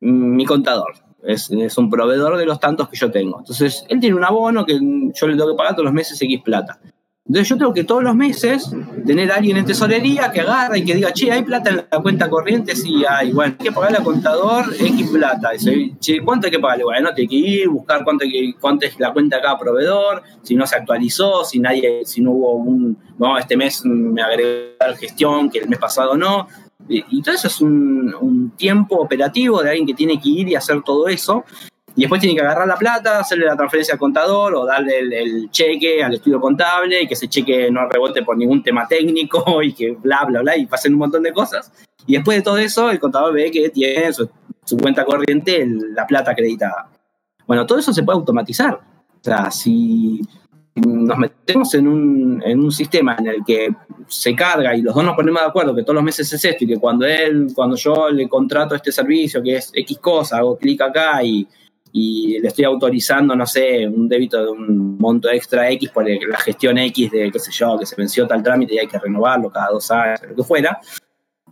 mi contador. Es, un proveedor de los tantos que yo tengo. Entonces, él tiene un abono que yo le tengo que pagar todos los meses X plata. Entonces, yo tengo que todos los meses tener a alguien en tesorería que agarra y que diga, che, hay plata en la cuenta corriente, sí hay. Bueno, hay que pagarle al contador X plata. Dice, che, ¿cuánto hay que pagarle? Bueno, tiene que ir, buscar cuánto, cuánto es la cuenta de cada proveedor, si no se actualizó, si nadie, si no hubo un, no, este mes me agregó la gestión que el mes pasado no. Y todo eso es un, tiempo operativo de alguien que tiene que ir y hacer todo eso. Y después tiene que agarrar la plata, hacerle la transferencia al contador o darle el, cheque al estudio contable y que ese cheque no rebote por ningún tema técnico *laughs* y que bla, bla, bla, y pasen un montón de cosas. Y después de todo eso, el contador ve que tiene su, cuenta corriente la plata acreditada. Bueno, todo eso se puede automatizar. O sea, si nos metemos en un, en un sistema en el que se carga y los dos nos ponemos de acuerdo que todos los meses es esto y que cuando él, cuando yo le contrato este servicio que es X cosa, hago clic acá y, y le estoy autorizando, no sé, un débito de un monto extra X por la gestión X de, qué sé yo, que se venció tal trámite y hay que renovarlo cada dos años, lo que fuera.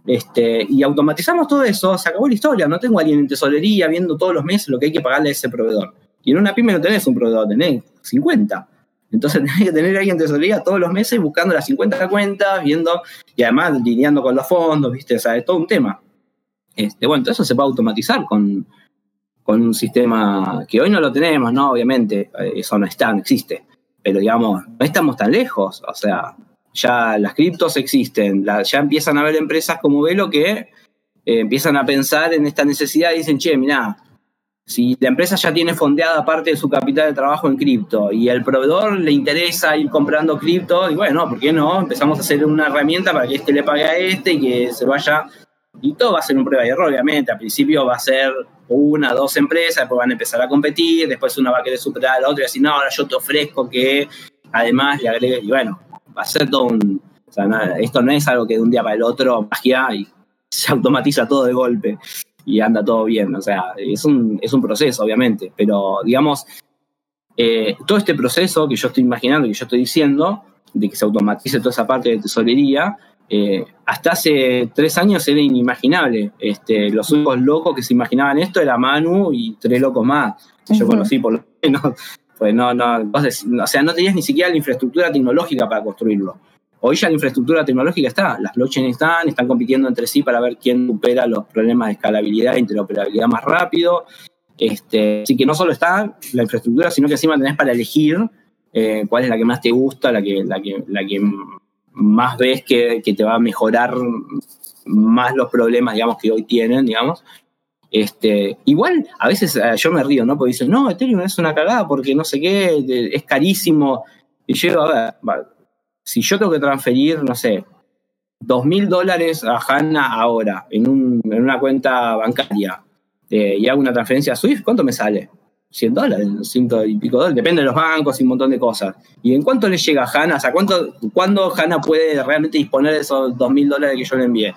Este, y automatizamos todo eso, se acabó la historia. No tengo a alguien en tesorería viendo todos los meses lo que hay que pagarle a ese proveedor. Y en una pyme no tenés un proveedor, tenés 50. Entonces *laughs* tenés que tener a alguien de tesorería todos los meses buscando las 50 cuentas, viendo y además lidiando con los fondos, ¿viste? O sea, es todo un tema. Este, bueno, todo eso se puede automatizar con, con un sistema que hoy no lo tenemos, ¿no? Obviamente, eh, eso no está, no existe. Pero digamos, no estamos tan lejos. O sea, ya las criptos existen, ya empiezan a haber empresas como Velo que eh, empiezan a pensar en esta necesidad y dicen, che, mirá, si la empresa ya tiene fondeada parte de su capital de trabajo en cripto y el proveedor le interesa ir comprando cripto, y bueno, ¿por qué no? Empezamos a hacer una herramienta para que este le pague a este y que se vaya. Y todo va a ser un prueba y error, obviamente. Al principio va a ser una, dos empresas, después van a empezar a competir, después una va a querer superar a la otra y decir, no, ahora yo te ofrezco que además le agregue. Y bueno, va a ser todo un. O sea, esto no es algo que de un día para el otro magia y se automatiza todo de golpe. y anda todo bien. O sea, es un, es un proceso, obviamente, pero digamos, eh, todo este proceso que yo estoy imaginando, que yo estoy diciendo, de que se automatice toda esa parte de tesorería, eh, hasta hace tres años era inimaginable. Este, los únicos locos que se imaginaban esto era Manu y tres locos más que yo conocí por lo *laughs* menos. Pues no, no, o sea, no tenías ni siquiera la infraestructura tecnológica para construirlo. Hoy ya la infraestructura tecnológica está, las blockchains están, están compitiendo entre sí para ver quién supera los problemas de escalabilidad e interoperabilidad más rápido. Este, así que no solo está la infraestructura, sino que encima tenés para elegir eh, cuál es la que más te gusta, la que, la que, la que más ves que, te va a mejorar más los problemas, digamos, que hoy tienen, digamos. Este, igual, a veces eh, yo me río, ¿no? Porque dicen, no, Ethereum es una cagada porque no sé qué, es carísimo. Y yo, a ver, si yo tengo que transferir, no sé, dos mil dólares a Hanna ahora en, una cuenta bancaria eh, y hago una transferencia a Swift, ¿cuánto me sale? 100 dólares, 100 y pico dólares, depende de los bancos y un montón de cosas. ¿Y en cuánto le llega a Hanna? O sea, ¿cuánto, ¿cuándo Hanna puede realmente disponer de esos 2 mil dólares que yo le envié?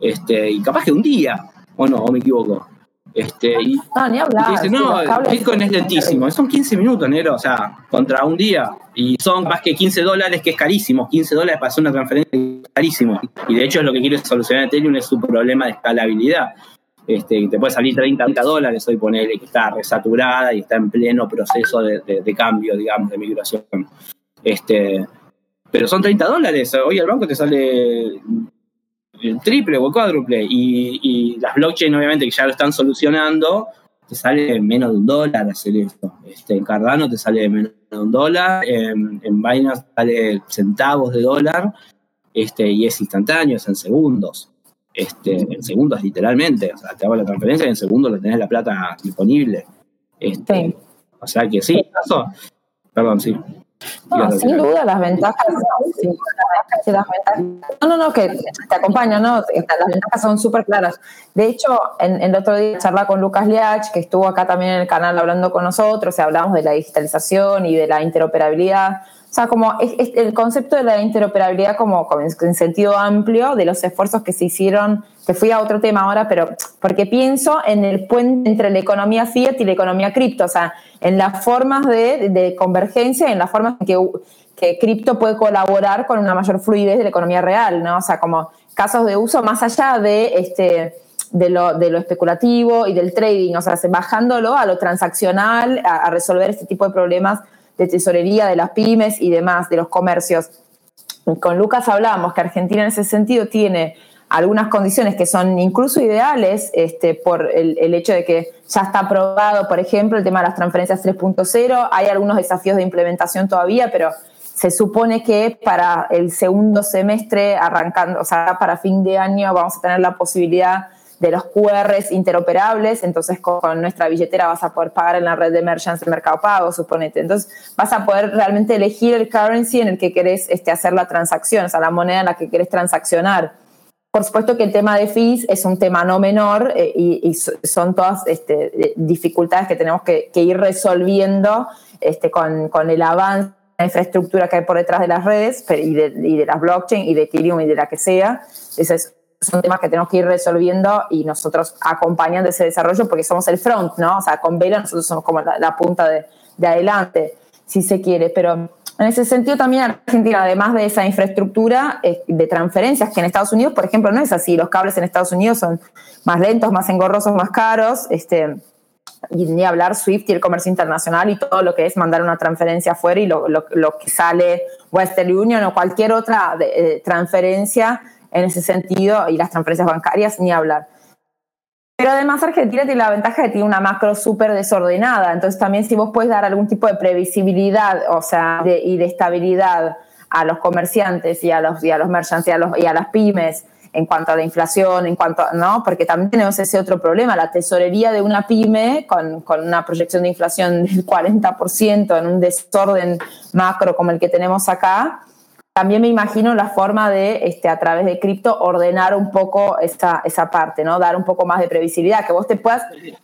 Este, y capaz que un día, o no, o me equivoco. Este, y, no, ni hablar. dice, no, Bitcoin es lentísimo. Son 15 minutos, negro, o sea, contra un día. Y son más que 15 dólares, que es carísimo. 15 dólares para hacer una transferencia es carísimo. Y de hecho, es lo que quiere solucionar Ethereum es su problema de escalabilidad. Este, te puede salir 30, 30 dólares hoy ponerle que está resaturada y está en pleno proceso de, cambio, digamos, de migración. Este, pero son 30 dólares. Hoy el banco te sale el triple o el cuádruple. Y, las blockchain, obviamente, que ya lo están solucionando, te sale menos de un dólar hacer esto. Este, en Cardano te sale menos de un dólar, en, en Binance sale centavos de dólar, este, y es instantáneo, es en segundos. Este, en segundos literalmente. O sea, te hago la transferencia y en segundos lo tenés la plata disponible. Este, O sea que sí, eso. Perdón, sí. No, sin duda las ventajas, No, no, no, que te acompaño, ¿no? Las ventajas son súper claras. De hecho, en, el otro día charla con Lucas Liach, que estuvo acá también en el canal hablando con nosotros, y hablamos de la digitalización y de la interoperabilidad. O sea, como el concepto de la interoperabilidad como, en sentido amplio de los esfuerzos que se hicieron, te fui a otro tema ahora, pero porque pienso en el puente entre la economía fiat y la economía cripto, o sea, en las formas de, de convergencia, en las formas en que, que cripto puede colaborar con una mayor fluidez de la economía real, ¿no? O sea, como casos de uso más allá de este de lo, de lo, especulativo y del trading, o sea, bajándolo a lo transaccional, a, a, resolver este tipo de problemas de tesorería de las pymes y demás, de los comercios. Con Lucas hablábamos que Argentina en ese sentido tiene algunas condiciones que son incluso ideales este, por el, el, hecho de que ya está aprobado, por ejemplo, el tema de las transferencias 3.0. Hay algunos desafíos de implementación todavía, pero se supone que para el segundo semestre, arrancando, o sea, para fin de año, vamos a tener la posibilidad de los QRs interoperables, entonces con nuestra billetera vas a poder pagar en la red de merchants el mercado pago, suponete. Entonces vas a poder realmente elegir el currency en el que querés este, hacer la transacción, o sea, la moneda en la que querés transaccionar. Por supuesto que el tema de fees es un tema no menor eh, y, son todas este, dificultades que tenemos que, ir resolviendo este, con, con, el avance la infraestructura que hay por detrás de las redes y de, y de las blockchain y de Ethereum y de la que sea. Ese es son temas que tenemos que ir resolviendo y nosotros acompañando ese desarrollo porque somos el front, ¿no? O sea, con Vela nosotros somos como la, punta de, adelante, si se quiere, pero en ese sentido también Argentina, además de esa infraestructura eh, de transferencias que en Estados Unidos, por ejemplo, no es así, los cables en Estados Unidos son más lentos, más engorrosos, más caros, este, y ni hablar Swift y el comercio internacional y todo lo que es mandar una transferencia afuera y lo, que sale Western Union o cualquier otra eh, transferencia en ese sentido y las transferencias bancarias ni hablar. Pero además Argentina tiene la ventaja de que tiene una macro súper desordenada, entonces también si vos puedes dar algún tipo de previsibilidad, o sea, y de estabilidad a los comerciantes y a los, y a los merchants y a, los, y a las pymes en cuanto a la inflación, en cuanto ¿no? Porque también tenemos ese otro problema, la tesorería de una pyme con, con una proyección de inflación del 40% en un desorden macro como el que tenemos acá, también me imagino la forma de, este, a través de cripto, ordenar un poco esa, esa parte, ¿no? Dar un poco más de previsibilidad, que vos te puedas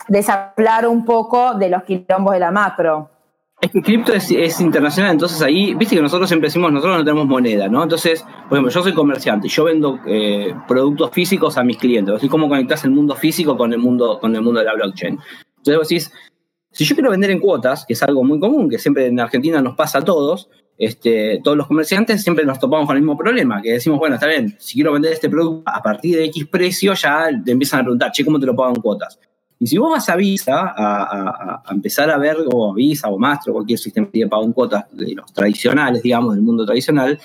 desaplar un poco de los quilombos de la macro. Es que cripto es, internacional, entonces ahí, viste que nosotros siempre decimos, nosotros no tenemos moneda, ¿no? Entonces, por ejemplo, yo soy comerciante, yo vendo eh, productos físicos a mis clientes, así como conectas el mundo físico con el mundo, con el mundo de la blockchain. Entonces vos decís, si yo quiero vender en cuotas, que es algo muy común, que siempre en Argentina nos pasa a todos, este, todos los comerciantes siempre nos topamos con el mismo problema, que decimos, bueno, está bien, si quiero vender este producto a partir de X precio, ya te empiezan a preguntar, che, ¿cómo te lo pago en cuotas? Y si vos vas a Visa a, empezar a ver, o Visa o Master, cualquier sistema de pago en cuotas de los tradicionales, digamos, del mundo tradicional,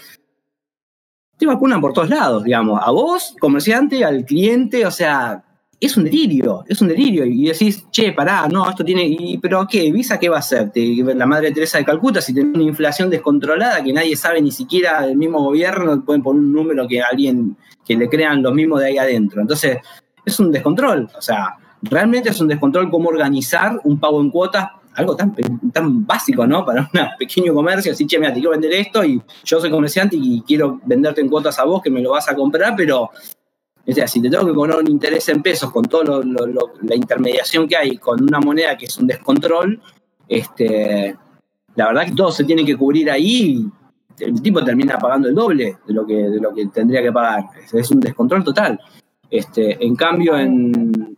te vacunan por todos lados, digamos, a vos, comerciante, al cliente, o sea, es un delirio, es un delirio. Y decís, che, pará, no, esto tiene. Y, ¿Pero qué? ¿Visa qué va a hacer? La madre Teresa de Calcuta, si tiene una inflación descontrolada que nadie sabe, ni siquiera el mismo gobierno, pueden poner un número que alguien que le crean los mismos de ahí adentro. Entonces, es un descontrol. O sea, realmente es un descontrol cómo organizar un pago en cuotas, algo tan, tan básico, ¿no? Para un *laughs* pequeño comercio, así, che, mira, te quiero vender esto y yo soy comerciante y quiero venderte en cuotas a vos que me lo vas a comprar, pero o sea, si te tengo que cobrar un interés en pesos con toda la intermediación que hay con una moneda que es un descontrol, este, la verdad que todo se tiene que cubrir ahí y el tipo termina pagando el doble de lo que, de lo que tendría que pagar. Es, un descontrol total. Este, en cambio, en,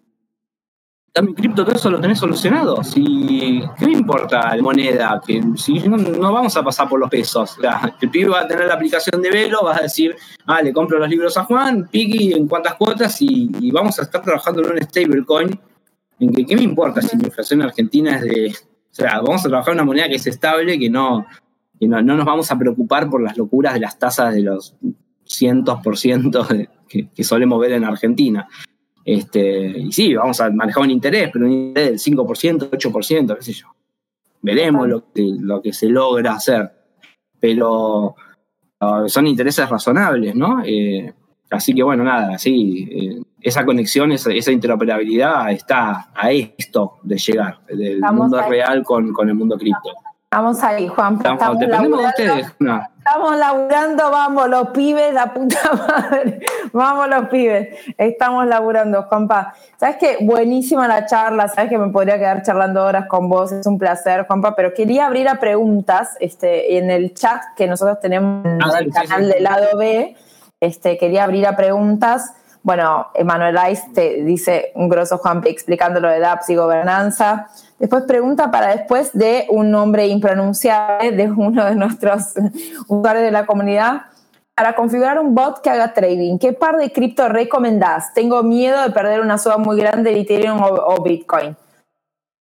mi cripto todo eso lo tenés solucionado. ¿Qué me importa la moneda? Que si no, vamos a pasar por los pesos. el pibe va a tener la aplicación de Velo, vas a decir, ah, le compro los libros a Juan, Piki en cuántas cuotas y, vamos a estar trabajando en un stablecoin. En que, ¿Qué me importa si la inflación argentina es de... O sea, vamos a trabajar en una moneda que es estable, que no, no, nos vamos a preocupar por las locuras de las tasas de los cientos por ciento que, que solemos ver en Argentina. Este, y sí, vamos a manejar un interés, pero un interés del 5%, 8%, qué sé yo. Veremos lo que, lo que se logra hacer. Pero ah, son intereses razonables, ¿no? Eh, así que bueno, nada, sí, eh, esa conexión, esa, interoperabilidad está a esto de llegar, del mundo real con, con el mundo cripto. Vamos ahí, Juan. Estamos, dependemos de ustedes. Estamos laburando, vamos los pibes, la puta *laughs* madre. Vamos los pibes. Estamos laburando, Juanpa. Sabes que buenísima la charla, sabes que me podría quedar charlando horas con vos, es un placer, Juanpa, pero quería abrir a preguntas este, en el chat que nosotros tenemos en ah, el canal del lado B. Este, quería abrir a preguntas. Bueno, Emanuel Ais te dice un grosso Juanpa explicando lo de DAPS y gobernanza. Después pregunta para después de un nombre impronunciable de uno de nuestros usuarios de la comunidad. Para configurar un bot que haga trading, ¿qué par de cripto recomendás? Tengo miedo de perder una suma muy grande de Ethereum o, Bitcoin.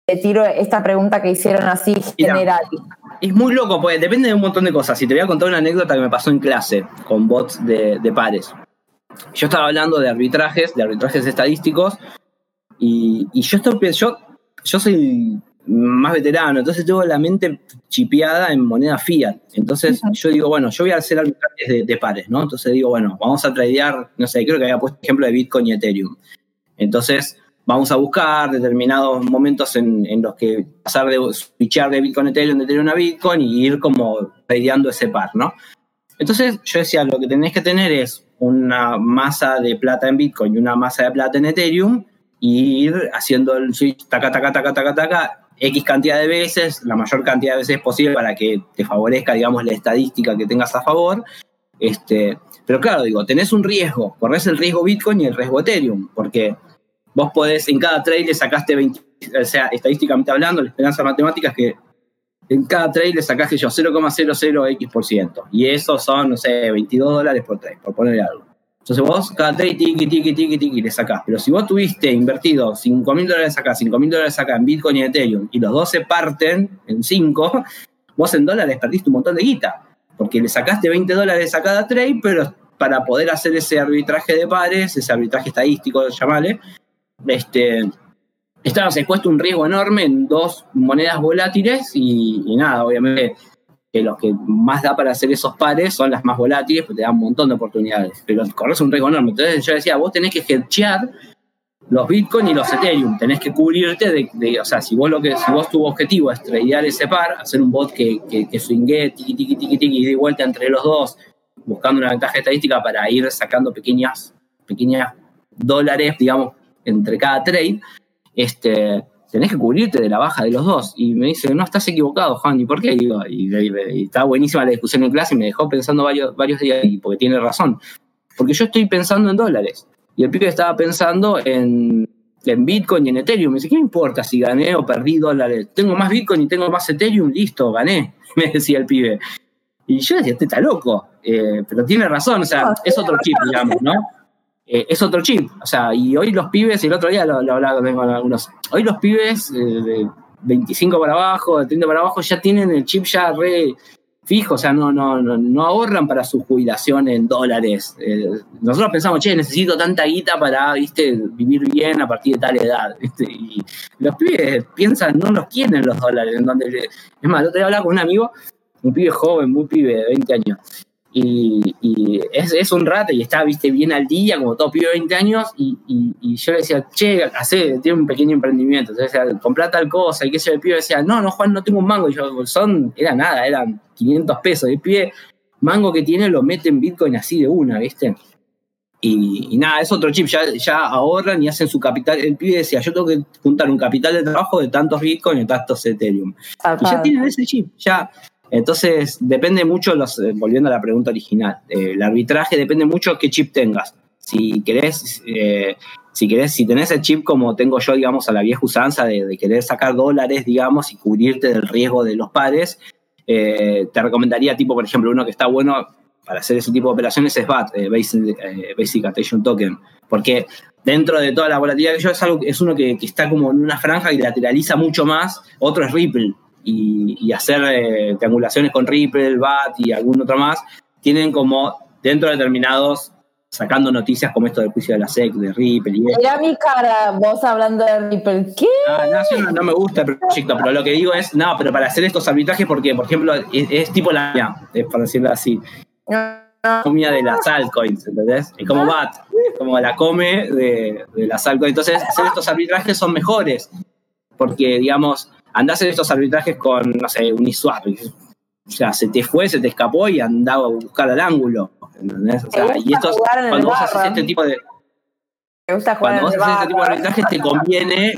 Te tiro esta pregunta que hicieron así general. Es muy loco, pues depende de un montón de cosas. Si te voy a contar una anécdota que me pasó en clase con bots de, de pares. Yo estaba hablando de arbitrajes, de arbitrajes estadísticos, y, y yo, estoy, yo yo soy más veterano, entonces tengo la mente chipeada en moneda fiat. Entonces yo digo, bueno, yo voy a hacer arbitrajes de, pares, ¿no? Entonces digo, bueno, vamos a tradear, no sé, creo que había puesto ejemplo de Bitcoin y Ethereum. Entonces vamos a buscar determinados momentos en, los que pasar de switchar de Bitcoin a Ethereum, de Ethereum a Bitcoin y ir como tradeando ese par, ¿no? Entonces yo decía, lo que tenés que tener es una masa de plata en Bitcoin y una masa de plata en Ethereum y ir haciendo el switch taca, taca, taca, taca, taca, X cantidad de veces, la mayor cantidad de veces posible para que te favorezca, digamos, la estadística que tengas a favor. Este, pero claro, digo, tenés un riesgo, corres el riesgo Bitcoin y el riesgo Ethereum, porque vos podés, en cada trade le sacaste 20, o sea, estadísticamente hablando, la esperanza matemática es que en cada trade le sacaste yo 0,00x%, y eso son, no sé, 22 dólares por trade, por ponerle algo. Entonces vos cada trade, tiki, tiki, tiki, tiki, le sacás. Pero si vos tuviste invertido 5 mil dólares acá, 5 mil dólares acá en Bitcoin y Ethereum, y los dos se parten en 5, vos en dólares perdiste un montón de guita. Porque le sacaste 20 dólares a cada trade, pero para poder hacer ese arbitraje de pares, ese arbitraje estadístico, llamale, este, estabas expuesto un riesgo enorme en dos monedas volátiles y nada, obviamente los que más da para hacer esos pares son las más volátiles, porque te dan un montón de oportunidades, pero corres un riesgo enorme. Entonces yo decía, vos tenés que hedgear los Bitcoin y los Ethereum, tenés que cubrirte de, o sea, si vos lo que, si vos tu objetivo es tradear ese par, hacer un bot que, que, que swingue, tiki, tiki, tiki, tiki, y de vuelta entre los dos, buscando una ventaja estadística para ir sacando pequeñas, pequeñas dólares, digamos, entre cada trade, este, tenés que cubrirte de la baja de los dos. Y me dice, no, estás equivocado, Juan, ¿y por qué? Y, y, estaba buenísima la discusión en clase y me dejó pensando varios, varios días, y porque tiene razón. Porque yo estoy pensando en dólares. Y el pibe estaba pensando en, en Bitcoin y en Ethereum. Me dice, ¿qué me importa si gané o perdí dólares? Tengo más Bitcoin y tengo más Ethereum, listo, gané, *laughs* me decía el pibe. Y yo decía, este está loco. Eh, pero tiene razón, o sea, es otro chip, digamos, ¿no? Eh, es otro chip. O sea, y hoy los pibes, el otro día lo, hablaba con algunos, hoy los pibes eh, de 25 para abajo, de 30 para abajo, ya tienen el chip ya re fijo, o sea, no, no, no, ahorran para su jubilación en dólares. Eh, nosotros pensamos, che, necesito tanta guita para, viste, vivir bien a partir de tal edad, Y los pibes piensan, no los quieren los dólares. En donde, es más, el otro día hablaba con un amigo, un pibe joven, muy pibe, de 20 años, y, es, un rato y está, viste, bien al día, como todo pibe de 20 años, y, yo le decía, che, hace, tiene un pequeño emprendimiento, entonces comprá tal cosa, y que ese el pibe decía, no, no, Juan, no tengo un mango, y yo, son, era nada, eran 500 pesos, y el pibe, mango que tiene, lo mete en Bitcoin así de una, viste, y, nada, es otro chip, ya, ya ahorran y hacen su capital, el pibe decía, yo tengo que juntar un capital de trabajo de tantos Bitcoin y tantos Ethereum, y ya tienen ese chip, ya entonces, depende mucho, los, eh, volviendo a la pregunta original, eh, el arbitraje depende mucho qué chip tengas. Si querés, eh, si querés, si tenés el chip como tengo yo, digamos, a la vieja usanza de, querer sacar dólares, digamos, y cubrirte del riesgo de los pares, te recomendaría, tipo, por ejemplo, uno que está bueno para hacer ese tipo de operaciones es BAT, Basic, Attention Token, porque dentro de toda la volatilidad que yo es, algo, es uno que, que está como en una franja y lateraliza mucho más, otro es Ripple y, hacer eh, triangulaciones con Ripple, BAT y algún otro más, tienen como dentro de determinados sacando noticias como esto del juicio de la SEC, de Ripple y Mira mi cara, vos hablando de Ripple, ¿qué? Ah, no, no, me gusta el proyecto, pero lo que digo es, no, pero para hacer estos arbitrajes, porque, por ejemplo, es, tipo la mía, para decirlo así. Comida de las altcoins, ¿entendés? Es como BAT, como la come de, de las altcoins. Entonces, hacer estos arbitrajes son mejores, porque, digamos, andás en estos arbitrajes con, no sé, un Uniswap. O sea, se te fue, se te escapó y andaba a buscar al ángulo. ¿Entendés? O sea, y estos, cuando vos haces este tipo de. cuando vos haces este tipo de arbitrajes te conviene,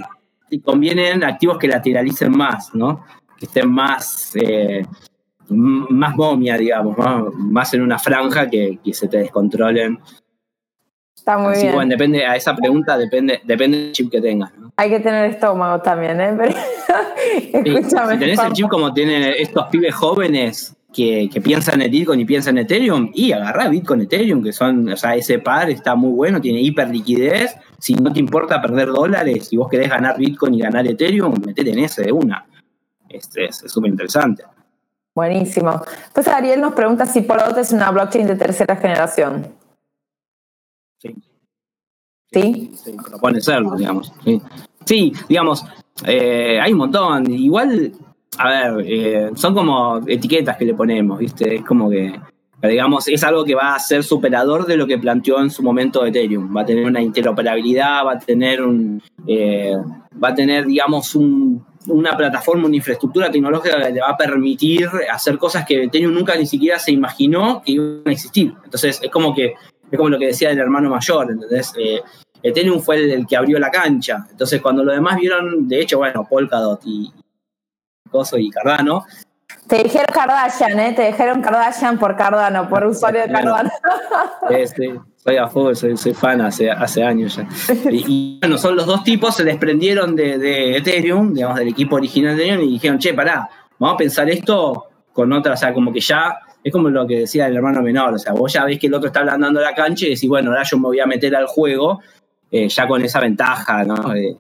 te convienen activos que lateralicen más, ¿no? Que estén más, eh, más momia, digamos, más en una franja que, que se te descontrolen Está muy Así, bien. Bueno, depende, a esa pregunta depende, depende del chip que tengas. Hay que tener estómago también, ¿eh? *laughs* Escúchame. si tenés el chip como tienen estos pibes jóvenes que, que, piensan en Bitcoin y piensan en Ethereum, y agarrá Bitcoin Ethereum, que son, o sea, ese par está muy bueno, tiene hiper liquidez. Si no te importa perder dólares, si vos querés ganar Bitcoin y ganar Ethereum, metete en ese de una. Este es súper interesante. Buenísimo. Pues Ariel nos pregunta si Polkadot es una blockchain de tercera generación. Sí. ¿Sí? Sí, propone serlo, digamos. Sí, digamos, eh, hay un montón. Igual, a ver, eh, son como etiquetas que le ponemos, ¿viste? Es como que, digamos, es algo que va a ser superador de lo que planteó en su momento Ethereum. Va a tener una interoperabilidad, va a tener un, eh, va a tener, digamos, una plataforma, una infraestructura tecnológica que le va a permitir hacer cosas que Ethereum nunca ni siquiera se imaginó que iban a existir. Entonces, es como que es como lo que decía el hermano mayor, ¿entendés? Eh, Ethereum fue el, que abrió la cancha. Entonces, cuando los demás vieron, de hecho, bueno, Polkadot y Coso y Cardano. Te dijeron Kardashian, ¿eh? Te dijeron Kardashian por Cardano, por usuario de Cardano. Sí, soy a fuego, soy, fan hace, hace años ya. Y, bueno, son los dos tipos, se desprendieron de, de Ethereum, digamos, del equipo original de Ethereum, y dijeron, che, pará, vamos a pensar esto con otra, o sea, como que ya es como lo que decía el hermano menor, o sea, vos ya ves que el otro está ablandando la cancha y decís, bueno, ahora yo me voy a meter al juego eh, ya con esa ventaja, ¿no? Eh,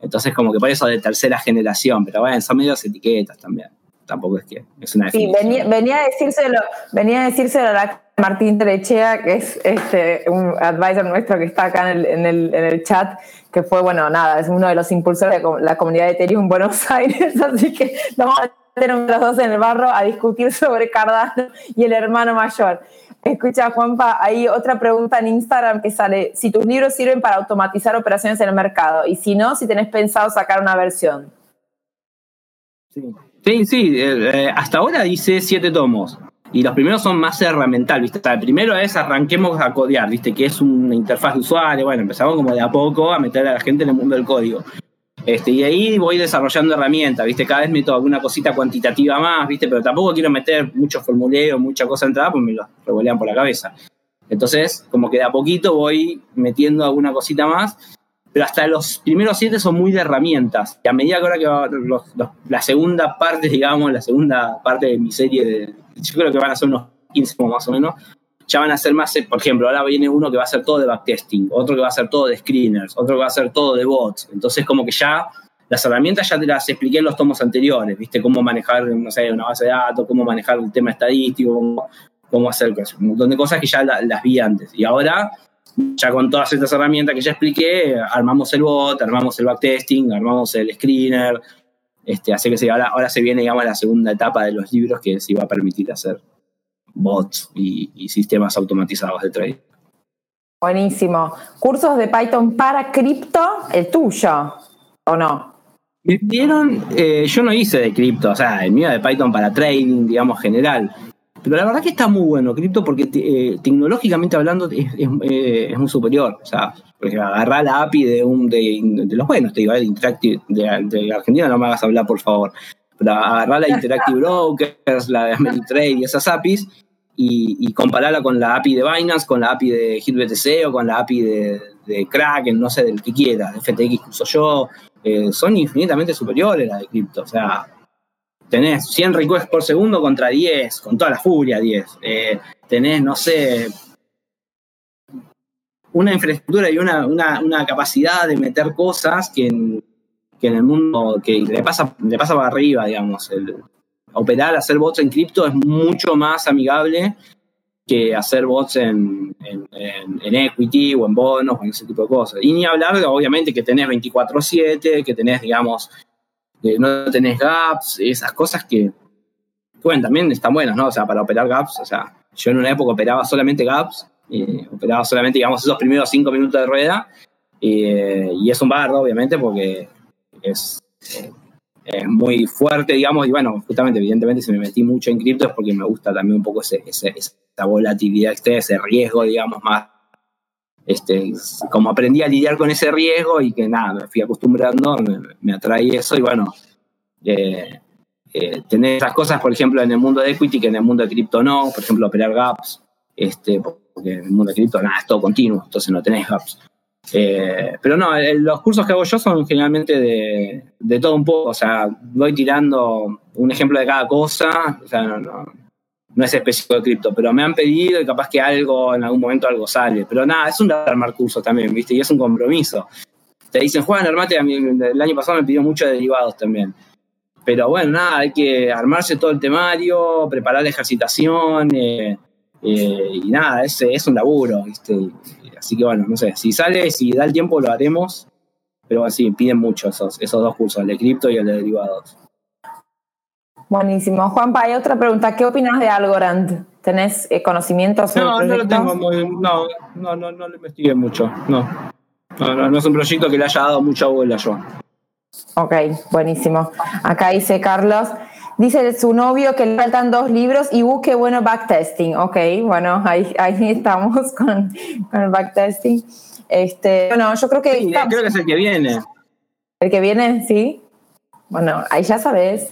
entonces, como que por eso de tercera generación, pero bueno, son medios etiquetas también. Tampoco es que es una Sí, venía, venía, a decírselo, venía a decírselo a Martín Trechea, que es este, un advisor nuestro que está acá en el, en, el, en el chat, que fue, bueno, nada, es uno de los impulsores de la comunidad de Ethereum en Buenos *laughs* Aires, así que vamos a meter los dos en el barro a discutir sobre Cardano y el hermano mayor. Escucha, Juanpa, hay otra pregunta en Instagram que sale, si tus libros sirven para automatizar operaciones en el mercado y si no, si tenés pensado sacar una versión. Sí, sí, eh, eh, hasta ahora dice siete tomos. Y los primeros son más herramental, ¿viste? el primero es arranquemos a codear, ¿viste? Que es una interfaz de usuario. Bueno, empezamos como de a poco a meter a la gente en el mundo del código. Este, y ahí voy desarrollando herramientas, ¿viste? Cada vez meto alguna cosita cuantitativa más, ¿viste? Pero tampoco quiero meter muchos formuleos, mucha cosa entrada, pues me los revolean por la cabeza. Entonces, como que de a poquito voy metiendo alguna cosita más, pero hasta los primeros siete son muy de herramientas. Y a medida que ahora que va la segunda parte, *laughs* digamos, la segunda parte de mi serie, de, yo creo que van a ser unos 15 más o menos, ya van a ser más, por ejemplo, ahora viene uno que va a ser todo de backtesting, otro que va a ser todo de screeners, otro que va a ser todo de bots. Entonces, como que ya las herramientas ya te las expliqué en los tomos anteriores, ¿viste? Cómo manejar, no sé, una base de datos, cómo manejar el tema estadístico, cómo, hacer un montón de cosas que ya las vi antes. Y ahora, ya con todas estas herramientas que ya expliqué, armamos el bot, armamos el backtesting, armamos el screener, este, así que sí, ahora, ahora se viene, digamos, la segunda etapa de los libros que se va a permitir hacer bots y, sistemas automatizados de trading. Buenísimo. ¿Cursos de Python para cripto? ¿El tuyo o no? Me pidieron, eh, yo no hice de cripto, o sea, el mío de Python para trading, digamos, general. Pero la verdad que está muy bueno cripto porque eh, tecnológicamente hablando es, eh, es, muy superior. O sea, agarrar la API de un de, los buenos, te digo, de Interactive, de, de, Argentina, no me hagas hablar, por favor. Agarrar la *laughs* Interactive Brokers, la de Ameritrade y esas APIs y, compararla con la API de Binance, con la API de HitBTC o con la API de, de Kraken, no sé, del que quiera, de FTX uso yo, eh, son infinitamente superiores a la de cripto. O sea, tenés 100 requests por segundo contra 10, con toda la furia 10. Eh, tenés, no sé, una infraestructura y una, una, capacidad de meter cosas que en, que en el mundo, que le pasa, le pasa para arriba, digamos. El, operar, hacer bots en cripto es mucho más amigable que hacer bots en, en, equity o en bonos o en ese tipo de cosas. Y ni hablar, obviamente, que tenés 24-7, que tenés, digamos, que no tenés gaps, esas cosas que, bueno, también están buenas, ¿no? O sea, para operar gaps, o sea, yo en una época operaba solamente gaps, operaba solamente, digamos, esos primeros cinco minutos de rueda, y es un bardo, obviamente, porque es, es muy fuerte, digamos, y bueno, justamente, evidentemente, si me metí mucho en cripto es porque me gusta también un poco ese, esa volatilidad extrema, ese riesgo, digamos, más. Este, como aprendí a lidiar con ese riesgo y que nada, me fui acostumbrando, me, me atrae eso y bueno, eh, eh, tener esas cosas, por ejemplo, en el mundo de equity que en el mundo de cripto no, por ejemplo, operar gaps, este, porque en el mundo de cripto nada, es todo continuo, entonces no tenés gaps. Eh, pero no, los cursos que hago yo son generalmente de, todo un poco, o sea, voy tirando un ejemplo de cada cosa, o sea, no, es específico de cripto, pero me han pedido y capaz que algo, en algún momento algo sale, pero nada, es un armar curso también, ¿viste? Y es un compromiso. Te dicen, Juan, armate, el año pasado me pidió mucho de derivados también. Pero bueno, nada, hay que armarse todo el temario, preparar la ejercitación, eh, eh, y nada, es, es un laburo, ¿viste? Así que bueno, no sé, si sale, si da el tiempo lo haremos, pero así, piden mucho esos, esos dos cursos, el de cripto y el de derivados. Buenísimo. Juanpa, hay otra pregunta. ¿Qué opinas de Algorand? ¿Tenés eh, conocimientos sobre No, no lo tengo muy, no, no, no, no lo investigué mucho, no. No, no. es un proyecto que le haya dado mucha bola yo. Ok, buenísimo. Acá dice Carlos, Dice su novio que le faltan dos libros y busque bueno backtesting. Ok, bueno, ahí, ahí estamos *laughs* con, el backtesting. Este, bueno, yo creo que. Sí, creo que es el que viene. ¿El que viene? Sí. Bueno, ahí ya sabes.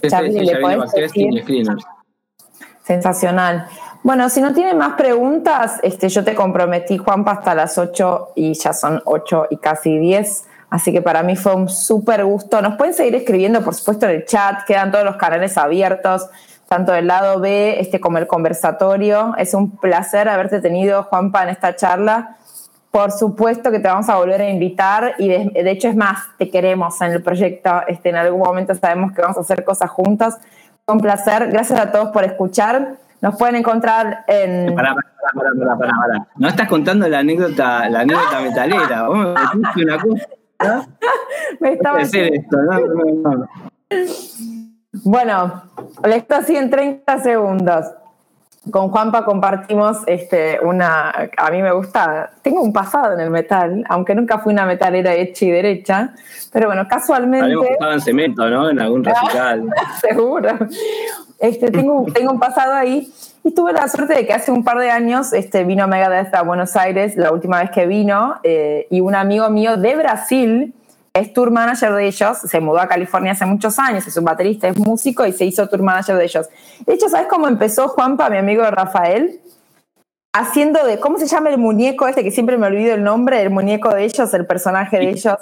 Sensacional. Bueno, si no tienen más preguntas, este, yo te comprometí, Juanpa, hasta las 8 y ya son 8 y casi 10. Así que para mí fue un súper gusto. Nos pueden seguir escribiendo, por supuesto, en el chat. Quedan todos los canales abiertos, tanto del lado B este, como el conversatorio. Es un placer haberte tenido, Juanpa, en esta charla. Por supuesto que te vamos a volver a invitar y de, hecho es más, te queremos en el proyecto. Este, en algún momento sabemos que vamos a hacer cosas juntas. Un placer. Gracias a todos por escuchar. Nos pueden encontrar en. Pará, pará, pará, No estás contando la anécdota, la anécdota metalera. Vamos una cosa. Me estaba esto, Bueno, esto así en 30 segundos. Con Juanpa compartimos este, una. A mí me gusta. Tengo un pasado en el metal, aunque nunca fui una metalera hecha y derecha. Pero bueno, casualmente. Habíamos estado en cemento, ¿no? En algún recital. *laughs* Seguro. Este, tengo, tengo un pasado ahí. Y tuve la suerte de que hace un par de años este, vino Megadeth a Buenos Aires, la última vez que vino, eh, y un amigo mío de Brasil es tour manager de ellos, se mudó a California hace muchos años, es un baterista, es músico y se hizo tour manager de ellos. De hecho, ¿sabes cómo empezó Juanpa, mi amigo Rafael? Haciendo de, ¿cómo se llama el muñeco este que siempre me olvido el nombre, el muñeco de ellos, el personaje de ellos?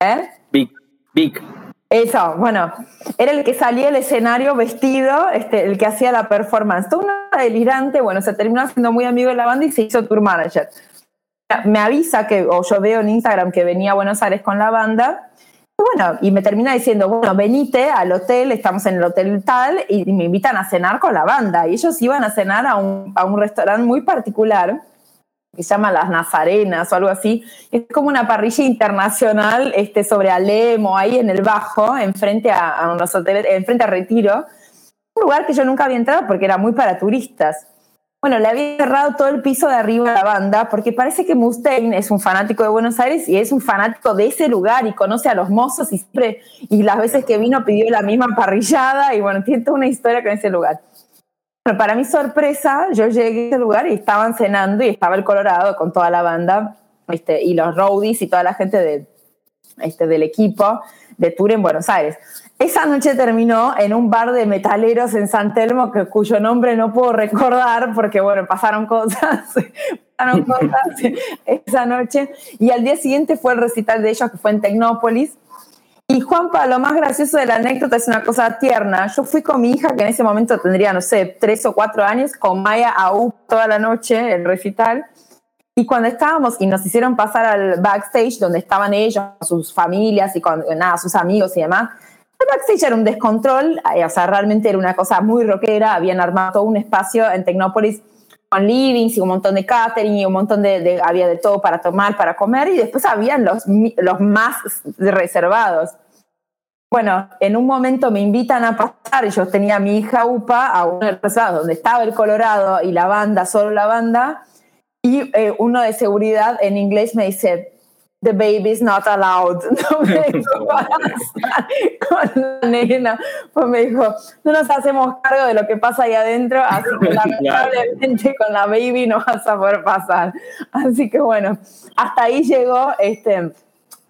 ¿Eh? Big, Big. Eso, bueno, era el que salía al escenario vestido, este, el que hacía la performance. Todo una delirante, bueno, se terminó siendo muy amigo de la banda y se hizo tour manager. Me avisa que, o yo veo en Instagram que venía a Buenos Aires con la banda, bueno, y me termina diciendo, bueno, venite al hotel, estamos en el hotel tal, y me invitan a cenar con la banda. Y ellos iban a cenar a un, a un restaurante muy particular que se llama Las Nazarenas o algo así. Es como una parrilla internacional este, sobre Alemo, ahí en el Bajo, enfrente a, a unos hoteles, enfrente a Retiro. Un lugar que yo nunca había entrado porque era muy para turistas. Bueno, le había cerrado todo el piso de arriba a la banda porque parece que Mustaine es un fanático de Buenos Aires y es un fanático de ese lugar y conoce a los mozos y siempre, y las veces que vino pidió la misma parrillada y bueno, tiene toda una historia con ese lugar. Bueno, para mi sorpresa, yo llegué a ese lugar y estaban cenando y estaba el Colorado con toda la banda este, y los roadies y toda la gente de, este, del equipo de tour en Buenos Aires. Esa noche terminó en un bar de metaleros en San Telmo, que, cuyo nombre no puedo recordar porque, bueno, pasaron cosas, *laughs* pasaron cosas *laughs* esa noche. Y al día siguiente fue el recital de ellos, que fue en Tecnópolis. Y Juanpa, lo más gracioso de la anécdota es una cosa tierna. Yo fui con mi hija, que en ese momento tendría, no sé, tres o cuatro años, con Maya a U toda la noche, el recital. Y cuando estábamos y nos hicieron pasar al backstage, donde estaban ellos, sus familias y con, nada, sus amigos y demás, el backstage era un descontrol, eh, o sea, realmente era una cosa muy rockera. Habían armado todo un espacio en Tecnópolis con livings y un montón de catering y un montón de, de, había de todo para tomar, para comer y después habían los, los más reservados. Bueno, en un momento me invitan a pasar, yo tenía a mi hija UPA a un reservado donde estaba el Colorado y la banda, solo la banda, y eh, uno de seguridad en inglés me dice, the baby is not allowed. *laughs* No me dijo *laughs* con la nena. Pues me dijo, no nos hacemos cargo de lo que pasa ahí adentro, así que *laughs* lamentablemente con la baby no vas a poder pasar. Así que bueno, hasta ahí llegó este,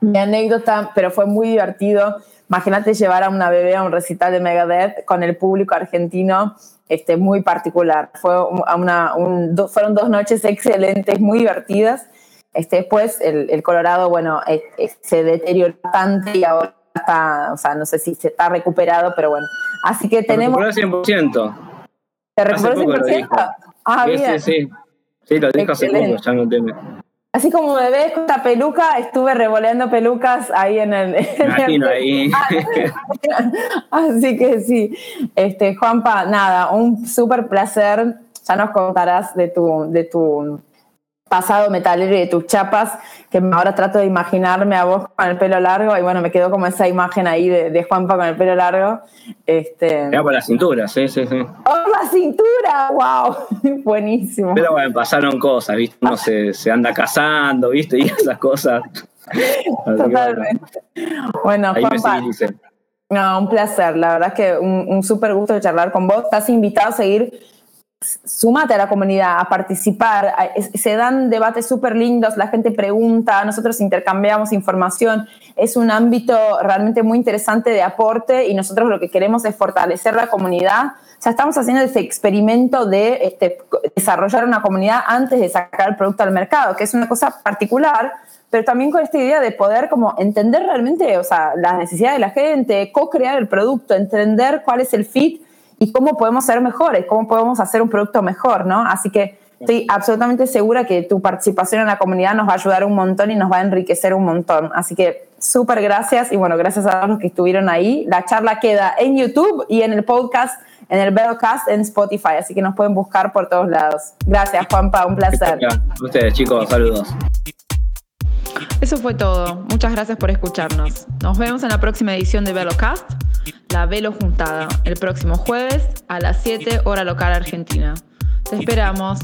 mi anécdota, pero fue muy divertido. Imagínate llevar a una bebé a un recital de Megadeth con el público argentino este, muy particular. Fue una, un, fueron dos noches excelentes, muy divertidas. Este, después el, el Colorado, bueno, eh, eh, se deterioró bastante y ahora está, o sea, no sé si se está recuperado, pero bueno. Así que tenemos... Se recuperó 100%. ¿Se recuperó 100%? Ah, bien. Sí, sí, sí. lo dijo hace poco, ya no teme. Así como me ves con esta peluca, estuve revoleando pelucas ahí en el. *laughs* Imagino ahí. *laughs* Así que sí. Este, Juanpa, nada, un súper placer. Ya nos contarás de tu, de tu pasado metalero y de tus chapas, que ahora trato de imaginarme a vos con el pelo largo, y bueno, me quedó como esa imagen ahí de, de Juanpa con el pelo largo. Este... Era por la cintura, sí, sí, sí. ¡Oh, la cintura! ¡Wow! *laughs* Buenísimo. Pero bueno, pasaron cosas, ¿viste? Uno se, se anda casando, ¿viste? Y esas cosas. *laughs* Totalmente. Bueno, Ahí Juanpa. me No, un placer, la verdad es que un, un súper gusto de charlar con vos. Estás invitado a seguir súmate a la comunidad, a participar. Se dan debates súper lindos, la gente pregunta, nosotros intercambiamos información. Es un ámbito realmente muy interesante de aporte y nosotros lo que queremos es fortalecer la comunidad. O sea, estamos haciendo ese experimento de este, desarrollar una comunidad antes de sacar el producto al mercado, que es una cosa particular, pero también con esta idea de poder como entender realmente, o sea, las necesidades de la gente, co-crear el producto, entender cuál es el fit y cómo podemos ser mejores, cómo podemos hacer un producto mejor, ¿no? Así que estoy absolutamente segura que tu participación en la comunidad nos va a ayudar un montón y nos va a enriquecer un montón. Así que súper gracias y bueno, gracias a todos los que estuvieron ahí. La charla queda en YouTube y en el podcast, en el Bellcast, en Spotify, así que nos pueden buscar por todos lados. Gracias, Juanpa, un placer. Ustedes, chicos, saludos. Eso fue todo. Muchas gracias por escucharnos. Nos vemos en la próxima edición de Velocast, la Velo Juntada, el próximo jueves a las 7 hora local argentina. Te esperamos.